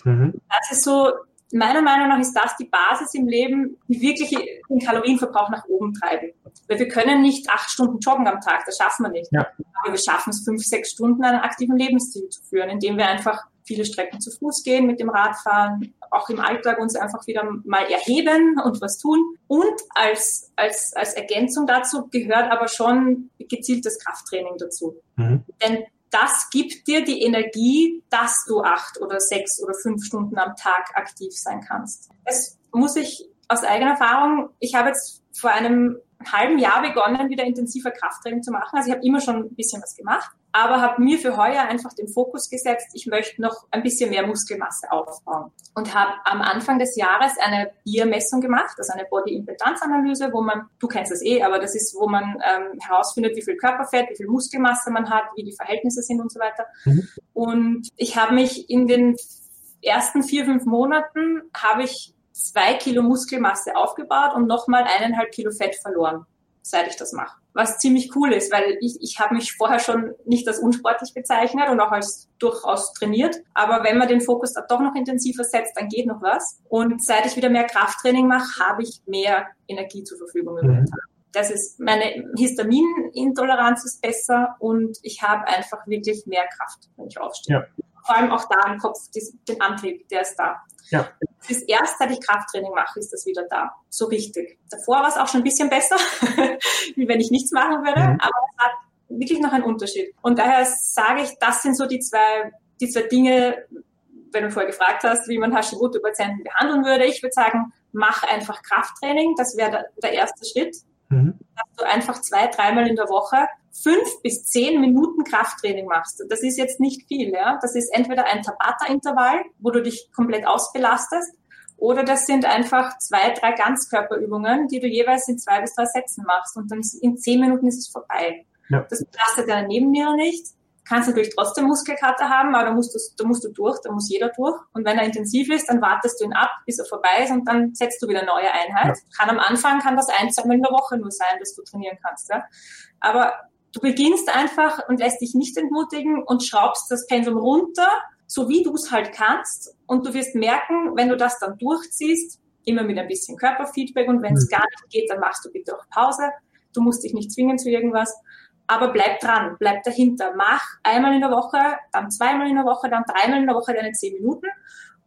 Mhm. Das ist so meiner Meinung nach ist das die Basis im Leben, die wirklich den Kalorienverbrauch nach oben treiben. Weil wir können nicht acht Stunden joggen am Tag, das schaffen wir nicht. Ja. Aber wir schaffen es, fünf, sechs Stunden einen aktiven Lebensstil zu führen, indem wir einfach viele Strecken zu Fuß gehen, mit dem Radfahren, auch im Alltag uns einfach wieder mal erheben und was tun. Und als, als, als Ergänzung dazu gehört aber schon gezieltes Krafttraining dazu. Mhm. Denn das gibt dir die Energie, dass du acht oder sechs oder fünf Stunden am Tag aktiv sein kannst. Das muss ich aus eigener Erfahrung, ich habe jetzt vor einem halben Jahr begonnen, wieder intensiver Krafttraining zu machen. Also ich habe immer schon ein bisschen was gemacht, aber habe mir für heuer einfach den Fokus gesetzt, ich möchte noch ein bisschen mehr Muskelmasse aufbauen und habe am Anfang des Jahres eine Biermessung gemacht, also eine Body-Impedanz-Analyse, wo man, du kennst das eh, aber das ist, wo man ähm, herausfindet, wie viel Körperfett, wie viel Muskelmasse man hat, wie die Verhältnisse sind und so weiter. Mhm. Und ich habe mich in den ersten vier, fünf Monaten habe ich zwei Kilo Muskelmasse aufgebaut und nochmal eineinhalb Kilo Fett verloren, seit ich das mache. Was ziemlich cool ist, weil ich, ich habe mich vorher schon nicht als unsportlich bezeichnet und auch als durchaus trainiert. Aber wenn man den Fokus da doch noch intensiver setzt, dann geht noch was. Und seit ich wieder mehr Krafttraining mache, habe ich mehr Energie zur Verfügung über den. Tag. Das ist meine Histaminintoleranz ist besser und ich habe einfach wirklich mehr Kraft, wenn ich aufstehe. Ja. Vor allem auch da im Kopf, den Antrieb, der ist da. Ja. Es ist erst, seit ich Krafttraining mache, ist das wieder da. So richtig. Davor war es auch schon ein bisschen besser, wie wenn ich nichts machen würde, mhm. aber es hat wirklich noch einen Unterschied. Und daher sage ich, das sind so die zwei, die zwei Dinge, wenn du vorher gefragt hast, wie man Hashimoto-Patienten behandeln würde. Ich würde sagen, mach einfach Krafttraining. Das wäre der, der erste Schritt. Mhm. Dass du einfach zwei, dreimal in der Woche fünf bis zehn Minuten Krafttraining machst. Das ist jetzt nicht viel, ja. Das ist entweder ein Tabata-Intervall, wo du dich komplett ausbelastest, oder das sind einfach zwei, drei Ganzkörperübungen, die du jeweils in zwei bis drei Sätzen machst und dann in zehn Minuten ist es vorbei. Ja. Das belastet deine Nebenniere nicht. Kannst natürlich trotzdem Muskelkater haben, aber da musst, du, da musst du durch, da muss jeder durch. Und wenn er intensiv ist, dann wartest du ihn ab, bis er vorbei ist und dann setzt du wieder eine neue Einheit. Ja. Kann am Anfang, kann das ein, zweimal in der Woche nur sein, dass du trainieren kannst. Ja? Aber Du beginnst einfach und lässt dich nicht entmutigen und schraubst das Pensum runter, so wie du es halt kannst. Und du wirst merken, wenn du das dann durchziehst, immer mit ein bisschen Körperfeedback und wenn es mhm. gar nicht geht, dann machst du bitte auch Pause. Du musst dich nicht zwingen zu irgendwas. Aber bleib dran, bleib dahinter. Mach einmal in der Woche, dann zweimal in der Woche, dann dreimal in der Woche deine zehn Minuten.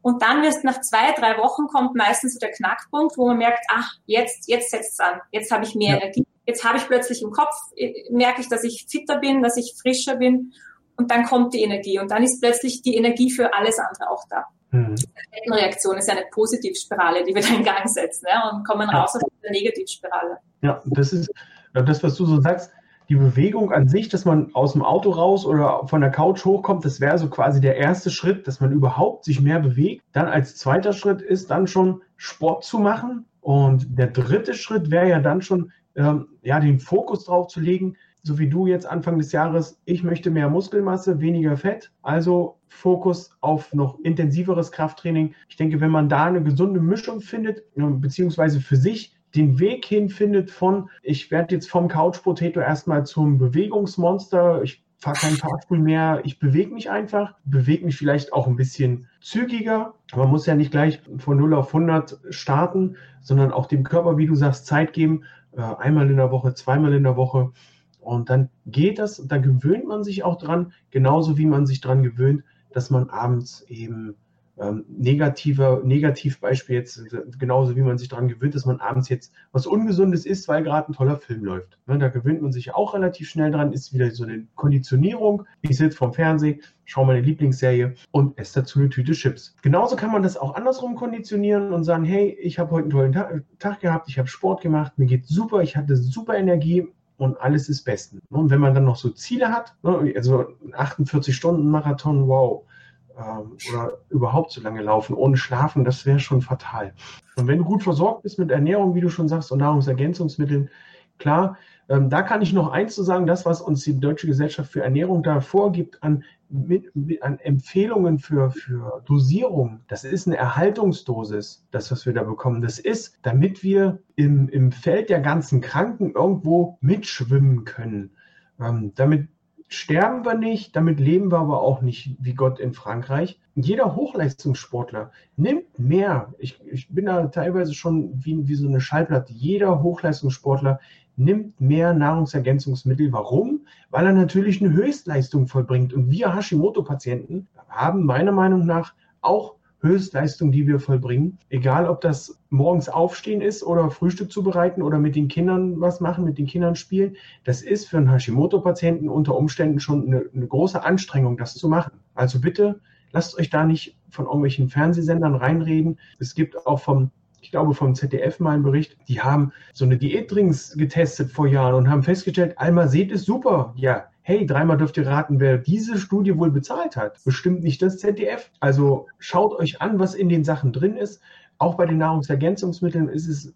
Und dann wirst nach zwei, drei Wochen kommt meistens so der Knackpunkt, wo man merkt, ach, jetzt, jetzt setzt es an. Jetzt habe ich mehr ja. Energie Jetzt habe ich plötzlich im Kopf, äh, merke ich, dass ich fitter bin, dass ich frischer bin und dann kommt die Energie und dann ist plötzlich die Energie für alles andere auch da. Mhm. Die Reaktion ist ja eine Positivspirale, die wir da in Gang setzen ja, und kommen raus aus der Negativspirale. Ja, das ist das, was du so sagst. Die Bewegung an sich, dass man aus dem Auto raus oder von der Couch hochkommt, das wäre so quasi der erste Schritt, dass man überhaupt sich mehr bewegt. Dann als zweiter Schritt ist dann schon Sport zu machen. Und der dritte Schritt wäre ja dann schon ähm, ja, den Fokus drauf zu legen, so wie du jetzt Anfang des Jahres, ich möchte mehr Muskelmasse, weniger Fett, also Fokus auf noch intensiveres Krafttraining. Ich denke, wenn man da eine gesunde Mischung findet, beziehungsweise für sich den Weg hin findet von, ich werde jetzt vom Couch Potato erstmal zum Bewegungsmonster, ich fahre keinen Fahrstuhl mehr, ich bewege mich einfach, bewege mich vielleicht auch ein bisschen zügiger. Man muss ja nicht gleich von 0 auf 100 starten, sondern auch dem Körper, wie du sagst, Zeit geben, einmal in der Woche, zweimal in der Woche. Und dann geht das, da gewöhnt man sich auch dran, genauso wie man sich dran gewöhnt, dass man abends eben ähm, negativer Negativbeispiel jetzt, genauso wie man sich daran gewöhnt, dass man abends jetzt was Ungesundes isst, weil gerade ein toller Film läuft. Ne, da gewöhnt man sich auch relativ schnell dran, ist wieder so eine Konditionierung. Ich sitze vorm Fernsehen, schaue meine Lieblingsserie und esse dazu eine Tüte Chips. Genauso kann man das auch andersrum konditionieren und sagen, hey, ich habe heute einen tollen Tag, Tag gehabt, ich habe Sport gemacht, mir geht super, ich hatte super Energie, und alles ist besten. Und wenn man dann noch so Ziele hat, ne, also 48 Stunden Marathon, wow, oder überhaupt so lange laufen ohne Schlafen, das wäre schon fatal. Und wenn du gut versorgt bist mit Ernährung, wie du schon sagst, und Nahrungsergänzungsmitteln, klar, ähm, da kann ich noch eins zu sagen, das, was uns die Deutsche Gesellschaft für Ernährung da vorgibt an, mit, mit, an Empfehlungen für, für Dosierung, das ist eine Erhaltungsdosis, das, was wir da bekommen. Das ist, damit wir im, im Feld der ganzen Kranken irgendwo mitschwimmen können. Ähm, damit sterben wir nicht, damit leben wir aber auch nicht wie Gott in Frankreich. Jeder Hochleistungssportler nimmt mehr. Ich, ich bin da teilweise schon wie, wie so eine Schallplatte. Jeder Hochleistungssportler nimmt mehr Nahrungsergänzungsmittel. Warum? Weil er natürlich eine Höchstleistung vollbringt. Und wir Hashimoto-Patienten haben meiner Meinung nach auch Höchstleistung, die wir vollbringen. Egal, ob das morgens aufstehen ist oder Frühstück zubereiten oder mit den Kindern was machen, mit den Kindern spielen. Das ist für einen Hashimoto-Patienten unter Umständen schon eine, eine große Anstrengung, das zu machen. Also bitte lasst euch da nicht von irgendwelchen Fernsehsendern reinreden. Es gibt auch vom ich glaube, vom ZDF mal einen Bericht, die haben so eine Diätdrinks getestet vor Jahren und haben festgestellt, Almazet ist super. Ja, hey, dreimal dürft ihr raten, wer diese Studie wohl bezahlt hat. Bestimmt nicht das ZDF. Also schaut euch an, was in den Sachen drin ist. Auch bei den Nahrungsergänzungsmitteln ist es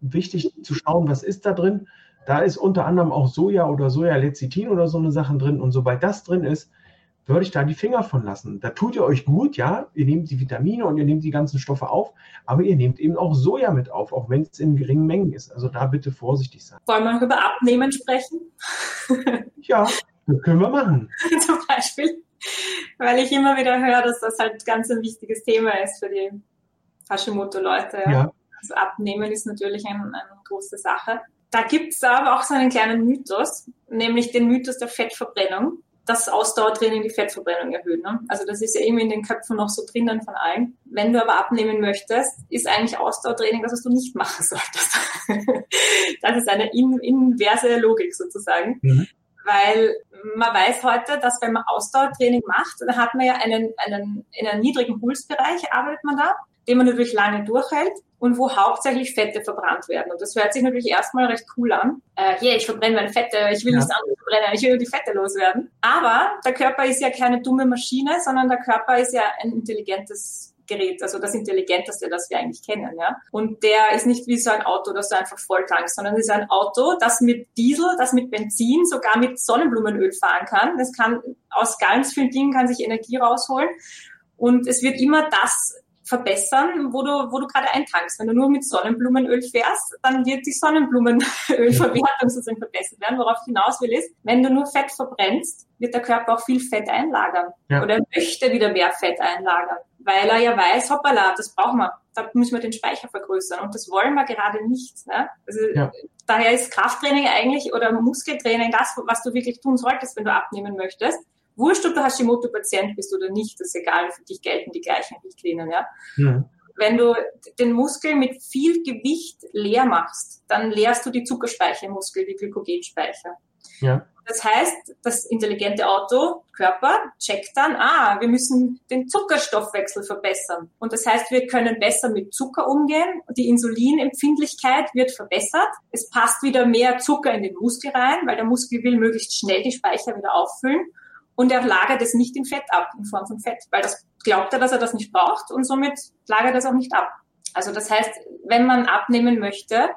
wichtig zu schauen, was ist da drin. Da ist unter anderem auch Soja oder Sojalecithin oder so eine Sachen drin. Und sobald das drin ist, würde ich da die Finger von lassen. Da tut ihr euch gut, ja, ihr nehmt die Vitamine und ihr nehmt die ganzen Stoffe auf, aber ihr nehmt eben auch Soja mit auf, auch wenn es in geringen Mengen ist. Also da bitte vorsichtig sein. Wollen wir noch über Abnehmen sprechen? ja, das können wir machen. Zum Beispiel, weil ich immer wieder höre, dass das halt ganz ein wichtiges Thema ist für die Hashimoto-Leute. Ja. ja. Also Abnehmen ist natürlich ein, eine große Sache. Da gibt es aber auch so einen kleinen Mythos, nämlich den Mythos der Fettverbrennung das Ausdauertraining die Fettverbrennung erhöht. Ne? Also das ist ja irgendwie in den Köpfen noch so drinnen von allen. Wenn du aber abnehmen möchtest, ist eigentlich Ausdauertraining das, was du nicht machen solltest. das ist eine in, inverse Logik sozusagen. Mhm. Weil man weiß heute, dass wenn man Ausdauertraining macht, dann hat man ja einen, einen, in einem niedrigen Pulsbereich arbeitet man da den man natürlich lange durchhält und wo hauptsächlich Fette verbrannt werden. Und das hört sich natürlich erstmal recht cool an. Äh, yeah, ich verbrenne meine Fette, ich will ja. nichts anderes verbrennen, ich will nur die Fette loswerden. Aber der Körper ist ja keine dumme Maschine, sondern der Körper ist ja ein intelligentes Gerät, also das intelligenteste, das wir eigentlich kennen, ja. Und der ist nicht wie so ein Auto, das du einfach voll tankst, sondern ist ein Auto, das mit Diesel, das mit Benzin, sogar mit Sonnenblumenöl fahren kann. Das kann aus ganz vielen Dingen kann sich Energie rausholen. Und es wird immer das verbessern, wo du, wo du gerade eintankst. Wenn du nur mit Sonnenblumenöl fährst, dann wird die Sonnenblumenölverwertung sozusagen verbessert werden. Worauf ich hinaus will ist, wenn du nur Fett verbrennst, wird der Körper auch viel Fett einlagern. Ja. Oder möchte wieder mehr Fett einlagern. Weil er ja weiß, hoppala, das brauchen wir. Da müssen wir den Speicher vergrößern. Und das wollen wir gerade nicht. Ne? Also, ja. Daher ist Krafttraining eigentlich oder Muskeltraining das, was du wirklich tun solltest, wenn du abnehmen möchtest. Wurscht, ob du Hashimoto-Patient bist oder nicht, das ist egal, für dich gelten die gleichen Richtlinien, ja. Mhm. Wenn du den Muskel mit viel Gewicht leer machst, dann leerst du die Zuckerspeichermuskel, die Glykogenspeicher. Ja. Das heißt, das intelligente Auto, Körper, checkt dann, ah, wir müssen den Zuckerstoffwechsel verbessern. Und das heißt, wir können besser mit Zucker umgehen. Die Insulinempfindlichkeit wird verbessert. Es passt wieder mehr Zucker in den Muskel rein, weil der Muskel will möglichst schnell die Speicher wieder auffüllen und er lagert es nicht in Fett ab, in Form von Fett, weil das glaubt er, dass er das nicht braucht und somit lagert er es auch nicht ab. Also das heißt, wenn man abnehmen möchte,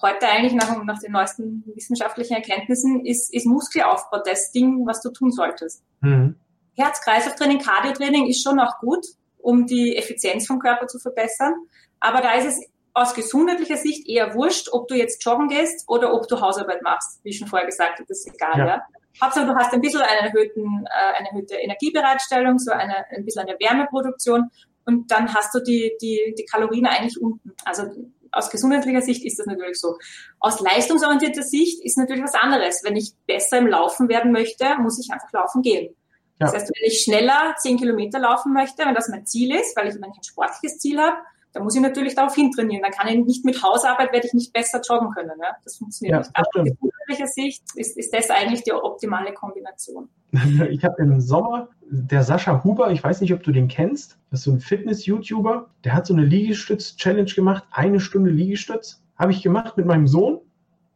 heute eigentlich nach, nach, den neuesten wissenschaftlichen Erkenntnissen, ist, ist Muskelaufbau das Ding, was du tun solltest. Mhm. Herz-Kreislauf-Training, Cardio-Training ist schon auch gut, um die Effizienz vom Körper zu verbessern. Aber da ist es aus gesundheitlicher Sicht eher wurscht, ob du jetzt joggen gehst oder ob du Hausarbeit machst. Wie ich schon vorher gesagt habe, das ist egal. Ja. ja? Hauptsache, du hast ein bisschen eine, erhöhten, äh, eine erhöhte Energiebereitstellung, so eine, ein bisschen eine Wärmeproduktion und dann hast du die, die, die Kalorien eigentlich unten. Also aus gesundheitlicher Sicht ist das natürlich so. Aus leistungsorientierter Sicht ist natürlich was anderes. Wenn ich besser im Laufen werden möchte, muss ich einfach laufen gehen. Ja. Das heißt, wenn ich schneller zehn Kilometer laufen möchte, wenn das mein Ziel ist, weil ich, wenn ich ein sportliches Ziel habe, dann muss ich natürlich darauf hintrainieren. Dann kann ich nicht mit Hausarbeit, werde ich nicht besser joggen können. Ne? Das funktioniert ja, nicht. Aus gesundheitlicher Sicht ist, ist das eigentlich die optimale Kombination. Ich habe im Sommer der Sascha Huber, ich weiß nicht, ob du den kennst, das ist so ein Fitness-YouTuber, der hat so eine Liegestütz-Challenge gemacht, eine Stunde Liegestütz. Habe ich gemacht mit meinem Sohn.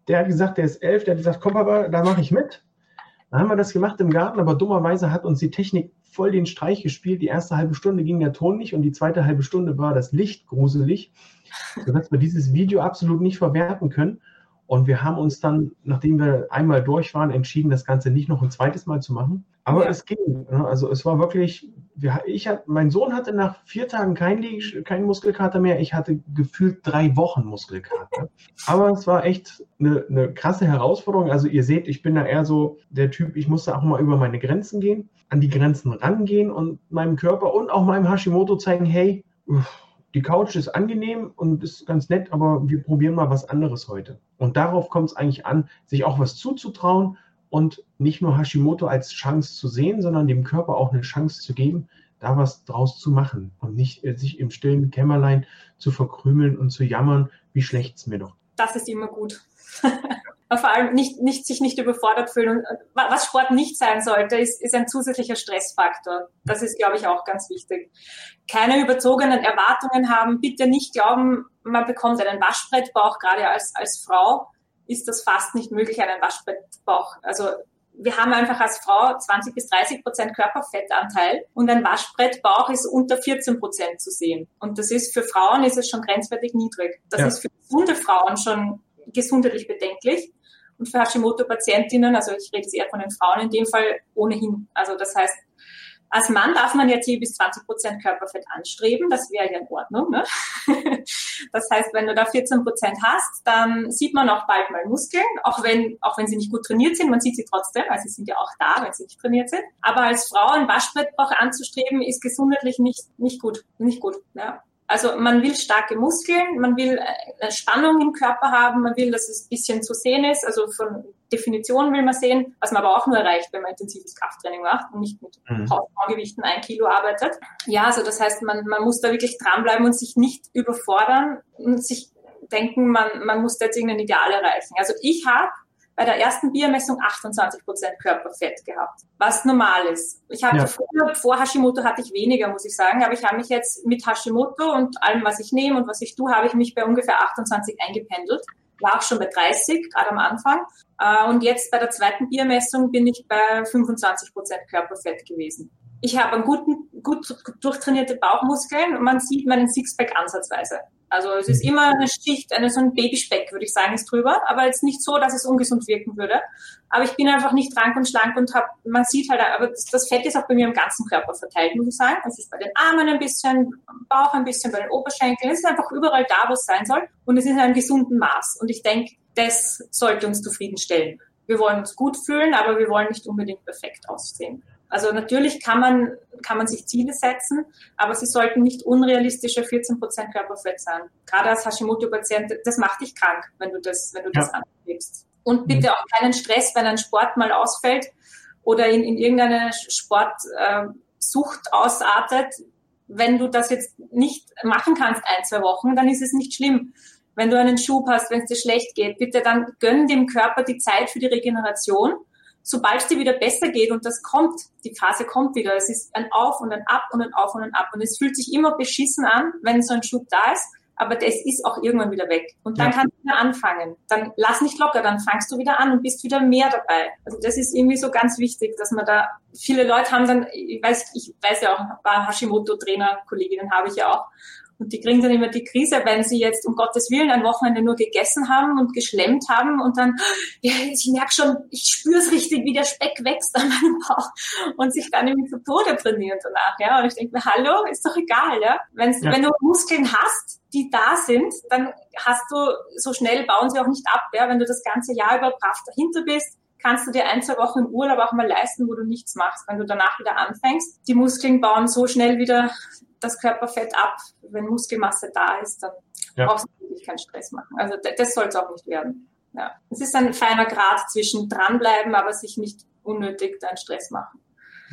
Der hat gesagt, der ist elf, der hat gesagt, komm Papa, da mache ich mit. Dann haben wir das gemacht im Garten, aber dummerweise hat uns die Technik voll den Streich gespielt. Die erste halbe Stunde ging der Ton nicht und die zweite halbe Stunde war das Licht gruselig, sodass wir dieses Video absolut nicht verwerten können. Und wir haben uns dann, nachdem wir einmal durch waren, entschieden, das Ganze nicht noch ein zweites Mal zu machen. Aber ja. es ging. Ne? Also es war wirklich, ich mein Sohn hatte nach vier Tagen keinen kein Muskelkater mehr. Ich hatte gefühlt drei Wochen Muskelkater. Aber es war echt eine, eine krasse Herausforderung. Also ihr seht, ich bin da eher so der Typ, ich musste auch mal über meine Grenzen gehen, an die Grenzen rangehen und meinem Körper und auch meinem Hashimoto zeigen, hey, die Couch ist angenehm und ist ganz nett, aber wir probieren mal was anderes heute. Und darauf kommt es eigentlich an, sich auch was zuzutrauen und nicht nur Hashimoto als Chance zu sehen, sondern dem Körper auch eine Chance zu geben, da was draus zu machen und nicht äh, sich im stillen Kämmerlein zu verkrümeln und zu jammern, wie schlecht es mir doch. Das ist immer gut. vor allem nicht, nicht, sich nicht überfordert fühlen. Und was Sport nicht sein sollte, ist, ist ein zusätzlicher Stressfaktor. Das ist, glaube ich, auch ganz wichtig. Keine überzogenen Erwartungen haben. Bitte nicht glauben, man bekommt einen Waschbrettbauch, gerade als, als Frau ist das fast nicht möglich, einen Waschbrettbauch. Also wir haben einfach als Frau 20 bis 30 Prozent Körperfettanteil und ein Waschbrettbauch ist unter 14 Prozent zu sehen. Und das ist für Frauen ist es schon grenzwertig niedrig. Das ja. ist für gesunde Frauen schon gesundheitlich bedenklich. Und für Hashimoto-Patientinnen, also ich rede jetzt eher von den Frauen in dem Fall, ohnehin. Also das heißt, als Mann darf man ja 10 bis 20 Prozent Körperfett anstreben. Das wäre ja in Ordnung. Ne? Das heißt, wenn du da 14 Prozent hast, dann sieht man auch bald mal Muskeln, auch wenn, auch wenn sie nicht gut trainiert sind. Man sieht sie trotzdem, weil sie sind ja auch da, wenn sie nicht trainiert sind. Aber als Frau ein Waschbrettbauch anzustreben, ist gesundheitlich nicht, nicht gut. Nicht gut. Ja. Also man will starke Muskeln, man will eine Spannung im Körper haben, man will, dass es ein bisschen zu sehen ist. Also von Definition will man sehen, was man aber auch nur erreicht, wenn man intensives Krafttraining macht und nicht mit mhm. Ein Kilo arbeitet. Ja, also das heißt, man, man muss da wirklich dranbleiben und sich nicht überfordern und sich denken, man, man muss da jetzt irgendein Ideal erreichen. Also ich habe bei der ersten Biermessung 28 Prozent Körperfett gehabt, was normal ist. Ich hatte ja. früher, vor Hashimoto hatte ich weniger, muss ich sagen, aber ich habe mich jetzt mit Hashimoto und allem, was ich nehme und was ich tue, habe ich mich bei ungefähr 28 eingependelt. War auch schon bei 30, gerade am Anfang. Äh, und jetzt bei der zweiten Biermessung bin ich bei 25 Prozent Körperfett gewesen. Ich habe einen guten, gut durchtrainierte Bauchmuskeln und man sieht meinen Sixpack ansatzweise. Also es ist immer eine Schicht, eine, so ein Babyspeck, würde ich sagen, ist drüber, aber jetzt nicht so, dass es ungesund wirken würde. Aber ich bin einfach nicht rank und schlank und habe, man sieht halt, aber das, das, Fett ist auch bei mir im ganzen Körper verteilt, muss ich sagen. Es ist bei den Armen ein bisschen, Bauch ein bisschen, bei den Oberschenkeln. Es ist einfach überall da, wo es sein soll. Und es ist in einem gesunden Maß. Und ich denke, das sollte uns zufriedenstellen. Wir wollen uns gut fühlen, aber wir wollen nicht unbedingt perfekt aussehen. Also natürlich kann man, kann man sich Ziele setzen, aber sie sollten nicht unrealistische 14 Prozent Körperfett sein. Gerade als Hashimoto-Patient, das macht dich krank, wenn du das, wenn du ja. das anstrebst. Und bitte auch keinen Stress, wenn ein Sport mal ausfällt oder in, in irgendeine Sportsucht äh, ausartet. Wenn du das jetzt nicht machen kannst ein, zwei Wochen, dann ist es nicht schlimm. Wenn du einen Schub hast, wenn es dir schlecht geht, bitte dann gönn dem Körper die Zeit für die Regeneration sobald es dir wieder besser geht und das kommt, die Phase kommt wieder, es ist ein Auf und ein Ab und ein Auf und ein Ab und es fühlt sich immer beschissen an, wenn so ein Schub da ist, aber das ist auch irgendwann wieder weg. Und dann ja. kannst du wieder anfangen. Dann lass nicht locker, dann fangst du wieder an und bist wieder mehr dabei. Also das ist irgendwie so ganz wichtig, dass man da, viele Leute haben dann, ich weiß, ich weiß ja auch, ein paar Hashimoto-Trainer, Kolleginnen habe ich ja auch. Und die kriegen dann immer die Krise, wenn sie jetzt um Gottes Willen ein Wochenende nur gegessen haben und geschlemmt haben und dann, ja, ich merke schon, ich spüre es richtig, wie der Speck wächst an meinem Bauch und sich dann irgendwie zu Tode trainieren danach. Ja? Und ich denke mir, hallo, ist doch egal. Ja? Wenn's, ja. Wenn du Muskeln hast, die da sind, dann hast du, so schnell bauen sie auch nicht ab. Ja? Wenn du das ganze Jahr über brav dahinter bist, kannst du dir ein, zwei Wochen im Urlaub auch mal leisten, wo du nichts machst. Wenn du danach wieder anfängst, die Muskeln bauen so schnell wieder das Körperfett ab. Wenn Muskelmasse da ist, dann ja. brauchst du wirklich keinen Stress machen. Also das soll es auch nicht werden. Ja. Es ist ein feiner Grad zwischen dranbleiben, aber sich nicht unnötig deinen Stress machen.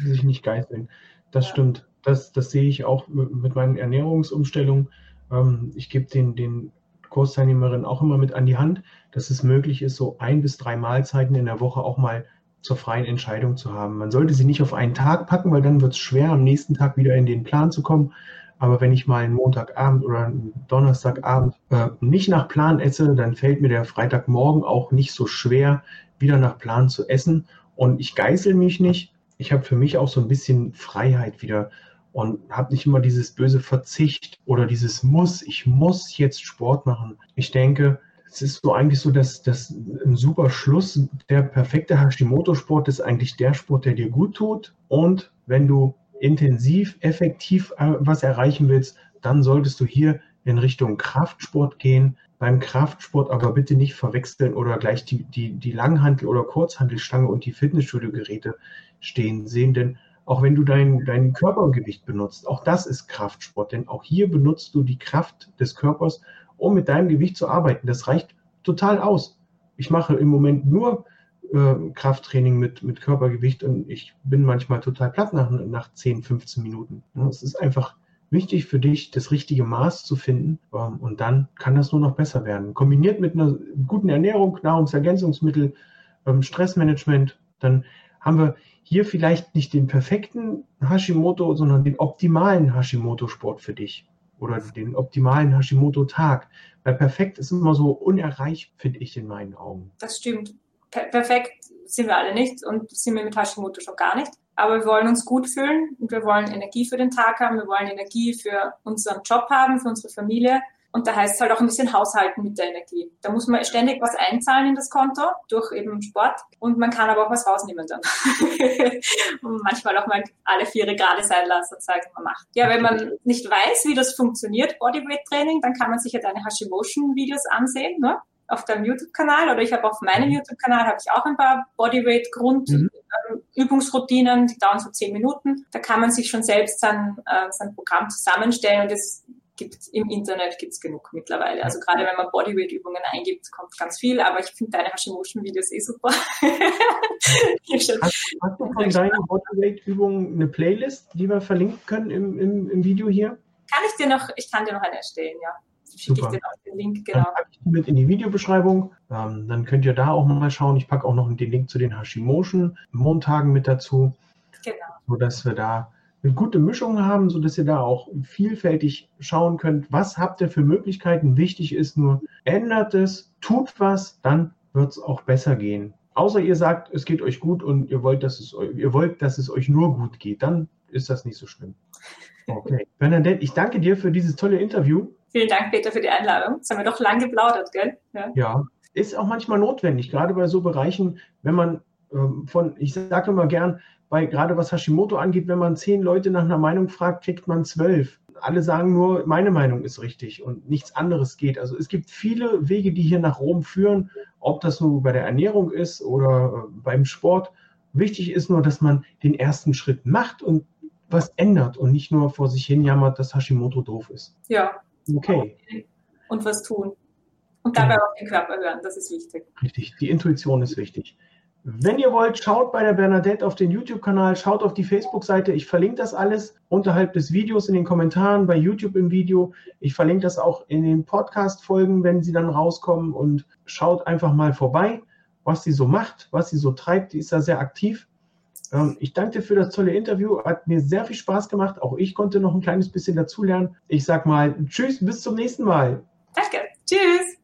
Sich nicht geißeln. Das ja. stimmt. Das, das sehe ich auch mit meinen Ernährungsumstellungen. Ähm, ich gebe den, den Kursteilnehmerinnen auch immer mit an die Hand, dass es möglich ist, so ein bis drei Mahlzeiten in der Woche auch mal zur freien Entscheidung zu haben. Man sollte sie nicht auf einen Tag packen, weil dann wird es schwer, am nächsten Tag wieder in den Plan zu kommen. Aber wenn ich mal einen Montagabend oder einen Donnerstagabend äh, nicht nach Plan esse, dann fällt mir der Freitagmorgen auch nicht so schwer, wieder nach Plan zu essen. Und ich geißel mich nicht. Ich habe für mich auch so ein bisschen Freiheit wieder und habe nicht immer dieses böse Verzicht oder dieses Muss, ich muss jetzt Sport machen. Ich denke, es ist so eigentlich so, dass das ein super Schluss. Der perfekte Hashimoto-Sport ist eigentlich der Sport, der dir gut tut. Und wenn du intensiv, effektiv äh, was erreichen willst, dann solltest du hier in Richtung Kraftsport gehen. Beim Kraftsport aber bitte nicht verwechseln oder gleich die, die, die Langhantel- oder Kurzhantelstange und die Fitnessstudio-Geräte stehen sehen, denn auch wenn du dein, dein Körpergewicht benutzt, auch das ist Kraftsport, denn auch hier benutzt du die Kraft des Körpers, um mit deinem Gewicht zu arbeiten. Das reicht total aus. Ich mache im Moment nur äh, Krafttraining mit, mit Körpergewicht und ich bin manchmal total platt nach, nach 10, 15 Minuten. es ist einfach wichtig für dich, das richtige Maß zu finden ähm, und dann kann das nur noch besser werden. Kombiniert mit einer guten Ernährung, Nahrungsergänzungsmittel, ähm, Stressmanagement, dann haben wir hier vielleicht nicht den perfekten Hashimoto, sondern den optimalen Hashimoto-Sport für dich oder den optimalen Hashimoto-Tag. Weil perfekt ist immer so unerreicht, finde ich in meinen Augen. Das stimmt perfekt sind wir alle nicht und sind wir mit Hashimoto schon gar nicht. Aber wir wollen uns gut fühlen und wir wollen Energie für den Tag haben, wir wollen Energie für unseren Job haben, für unsere Familie. Und da heißt es halt auch ein bisschen haushalten mit der Energie. Da muss man ständig was einzahlen in das Konto durch eben Sport und man kann aber auch was rausnehmen dann. und manchmal auch mal alle Viere gerade sein lassen und sagen, man macht. Ja, wenn man nicht weiß, wie das funktioniert, Bodyweight Training, dann kann man sich ja deine Hashimoto Videos ansehen. Ne? auf deinem YouTube-Kanal oder ich habe auf meinem mhm. YouTube-Kanal habe ich auch ein paar Bodyweight Grund mhm. Übungsroutinen, die dauern so zehn Minuten. Da kann man sich schon selbst sein, äh, sein Programm zusammenstellen und es gibt im Internet gibt's genug mittlerweile. Also gerade wenn man Bodyweight-Übungen eingibt, kommt ganz viel, aber ich finde deine Hashimoto-Videos eh super. hast, hast, du von deinen Bodyweight-Übungen eine Playlist, die wir verlinken können im, im, im Video hier? Kann ich dir noch, ich kann dir noch eine erstellen, ja schicke ich dir auch den Link, genau. Dann packe ich die mit in die Videobeschreibung. Ähm, dann könnt ihr da auch mal schauen. Ich packe auch noch den Link zu den Hashimotion Montagen mit dazu. Genau. Sodass wir da eine gute Mischung haben, sodass ihr da auch vielfältig schauen könnt, was habt ihr für Möglichkeiten. Wichtig ist nur, ändert es, tut was, dann wird es auch besser gehen. Außer ihr sagt, es geht euch gut und ihr wollt, dass es, ihr wollt, dass es euch nur gut geht, dann ist das nicht so schlimm. Okay. Bernadette, ich danke dir für dieses tolle Interview. Vielen Dank, Peter, für die Einladung. Jetzt haben wir doch lang geplaudert, gell? Ja. ja, ist auch manchmal notwendig, gerade bei so Bereichen, wenn man ähm, von, ich sage immer gern, bei gerade was Hashimoto angeht, wenn man zehn Leute nach einer Meinung fragt, kriegt man zwölf. Alle sagen nur, meine Meinung ist richtig und nichts anderes geht. Also es gibt viele Wege, die hier nach Rom führen, ob das nur bei der Ernährung ist oder äh, beim Sport. Wichtig ist nur, dass man den ersten Schritt macht und was ändert und nicht nur vor sich hin jammert, dass Hashimoto doof ist. Ja, Okay. Und was tun. Und dabei genau. auf den Körper hören, das ist wichtig. Richtig, die Intuition ist wichtig. Wenn ihr wollt, schaut bei der Bernadette auf den YouTube-Kanal, schaut auf die Facebook-Seite. Ich verlinke das alles unterhalb des Videos in den Kommentaren, bei YouTube im Video. Ich verlinke das auch in den Podcast-Folgen, wenn sie dann rauskommen. Und schaut einfach mal vorbei, was sie so macht, was sie so treibt. Die ist da sehr aktiv. Ähm, ich danke dir für das tolle Interview. Hat mir sehr viel Spaß gemacht. Auch ich konnte noch ein kleines bisschen dazulernen. Ich sag mal Tschüss, bis zum nächsten Mal. Danke. Tschüss.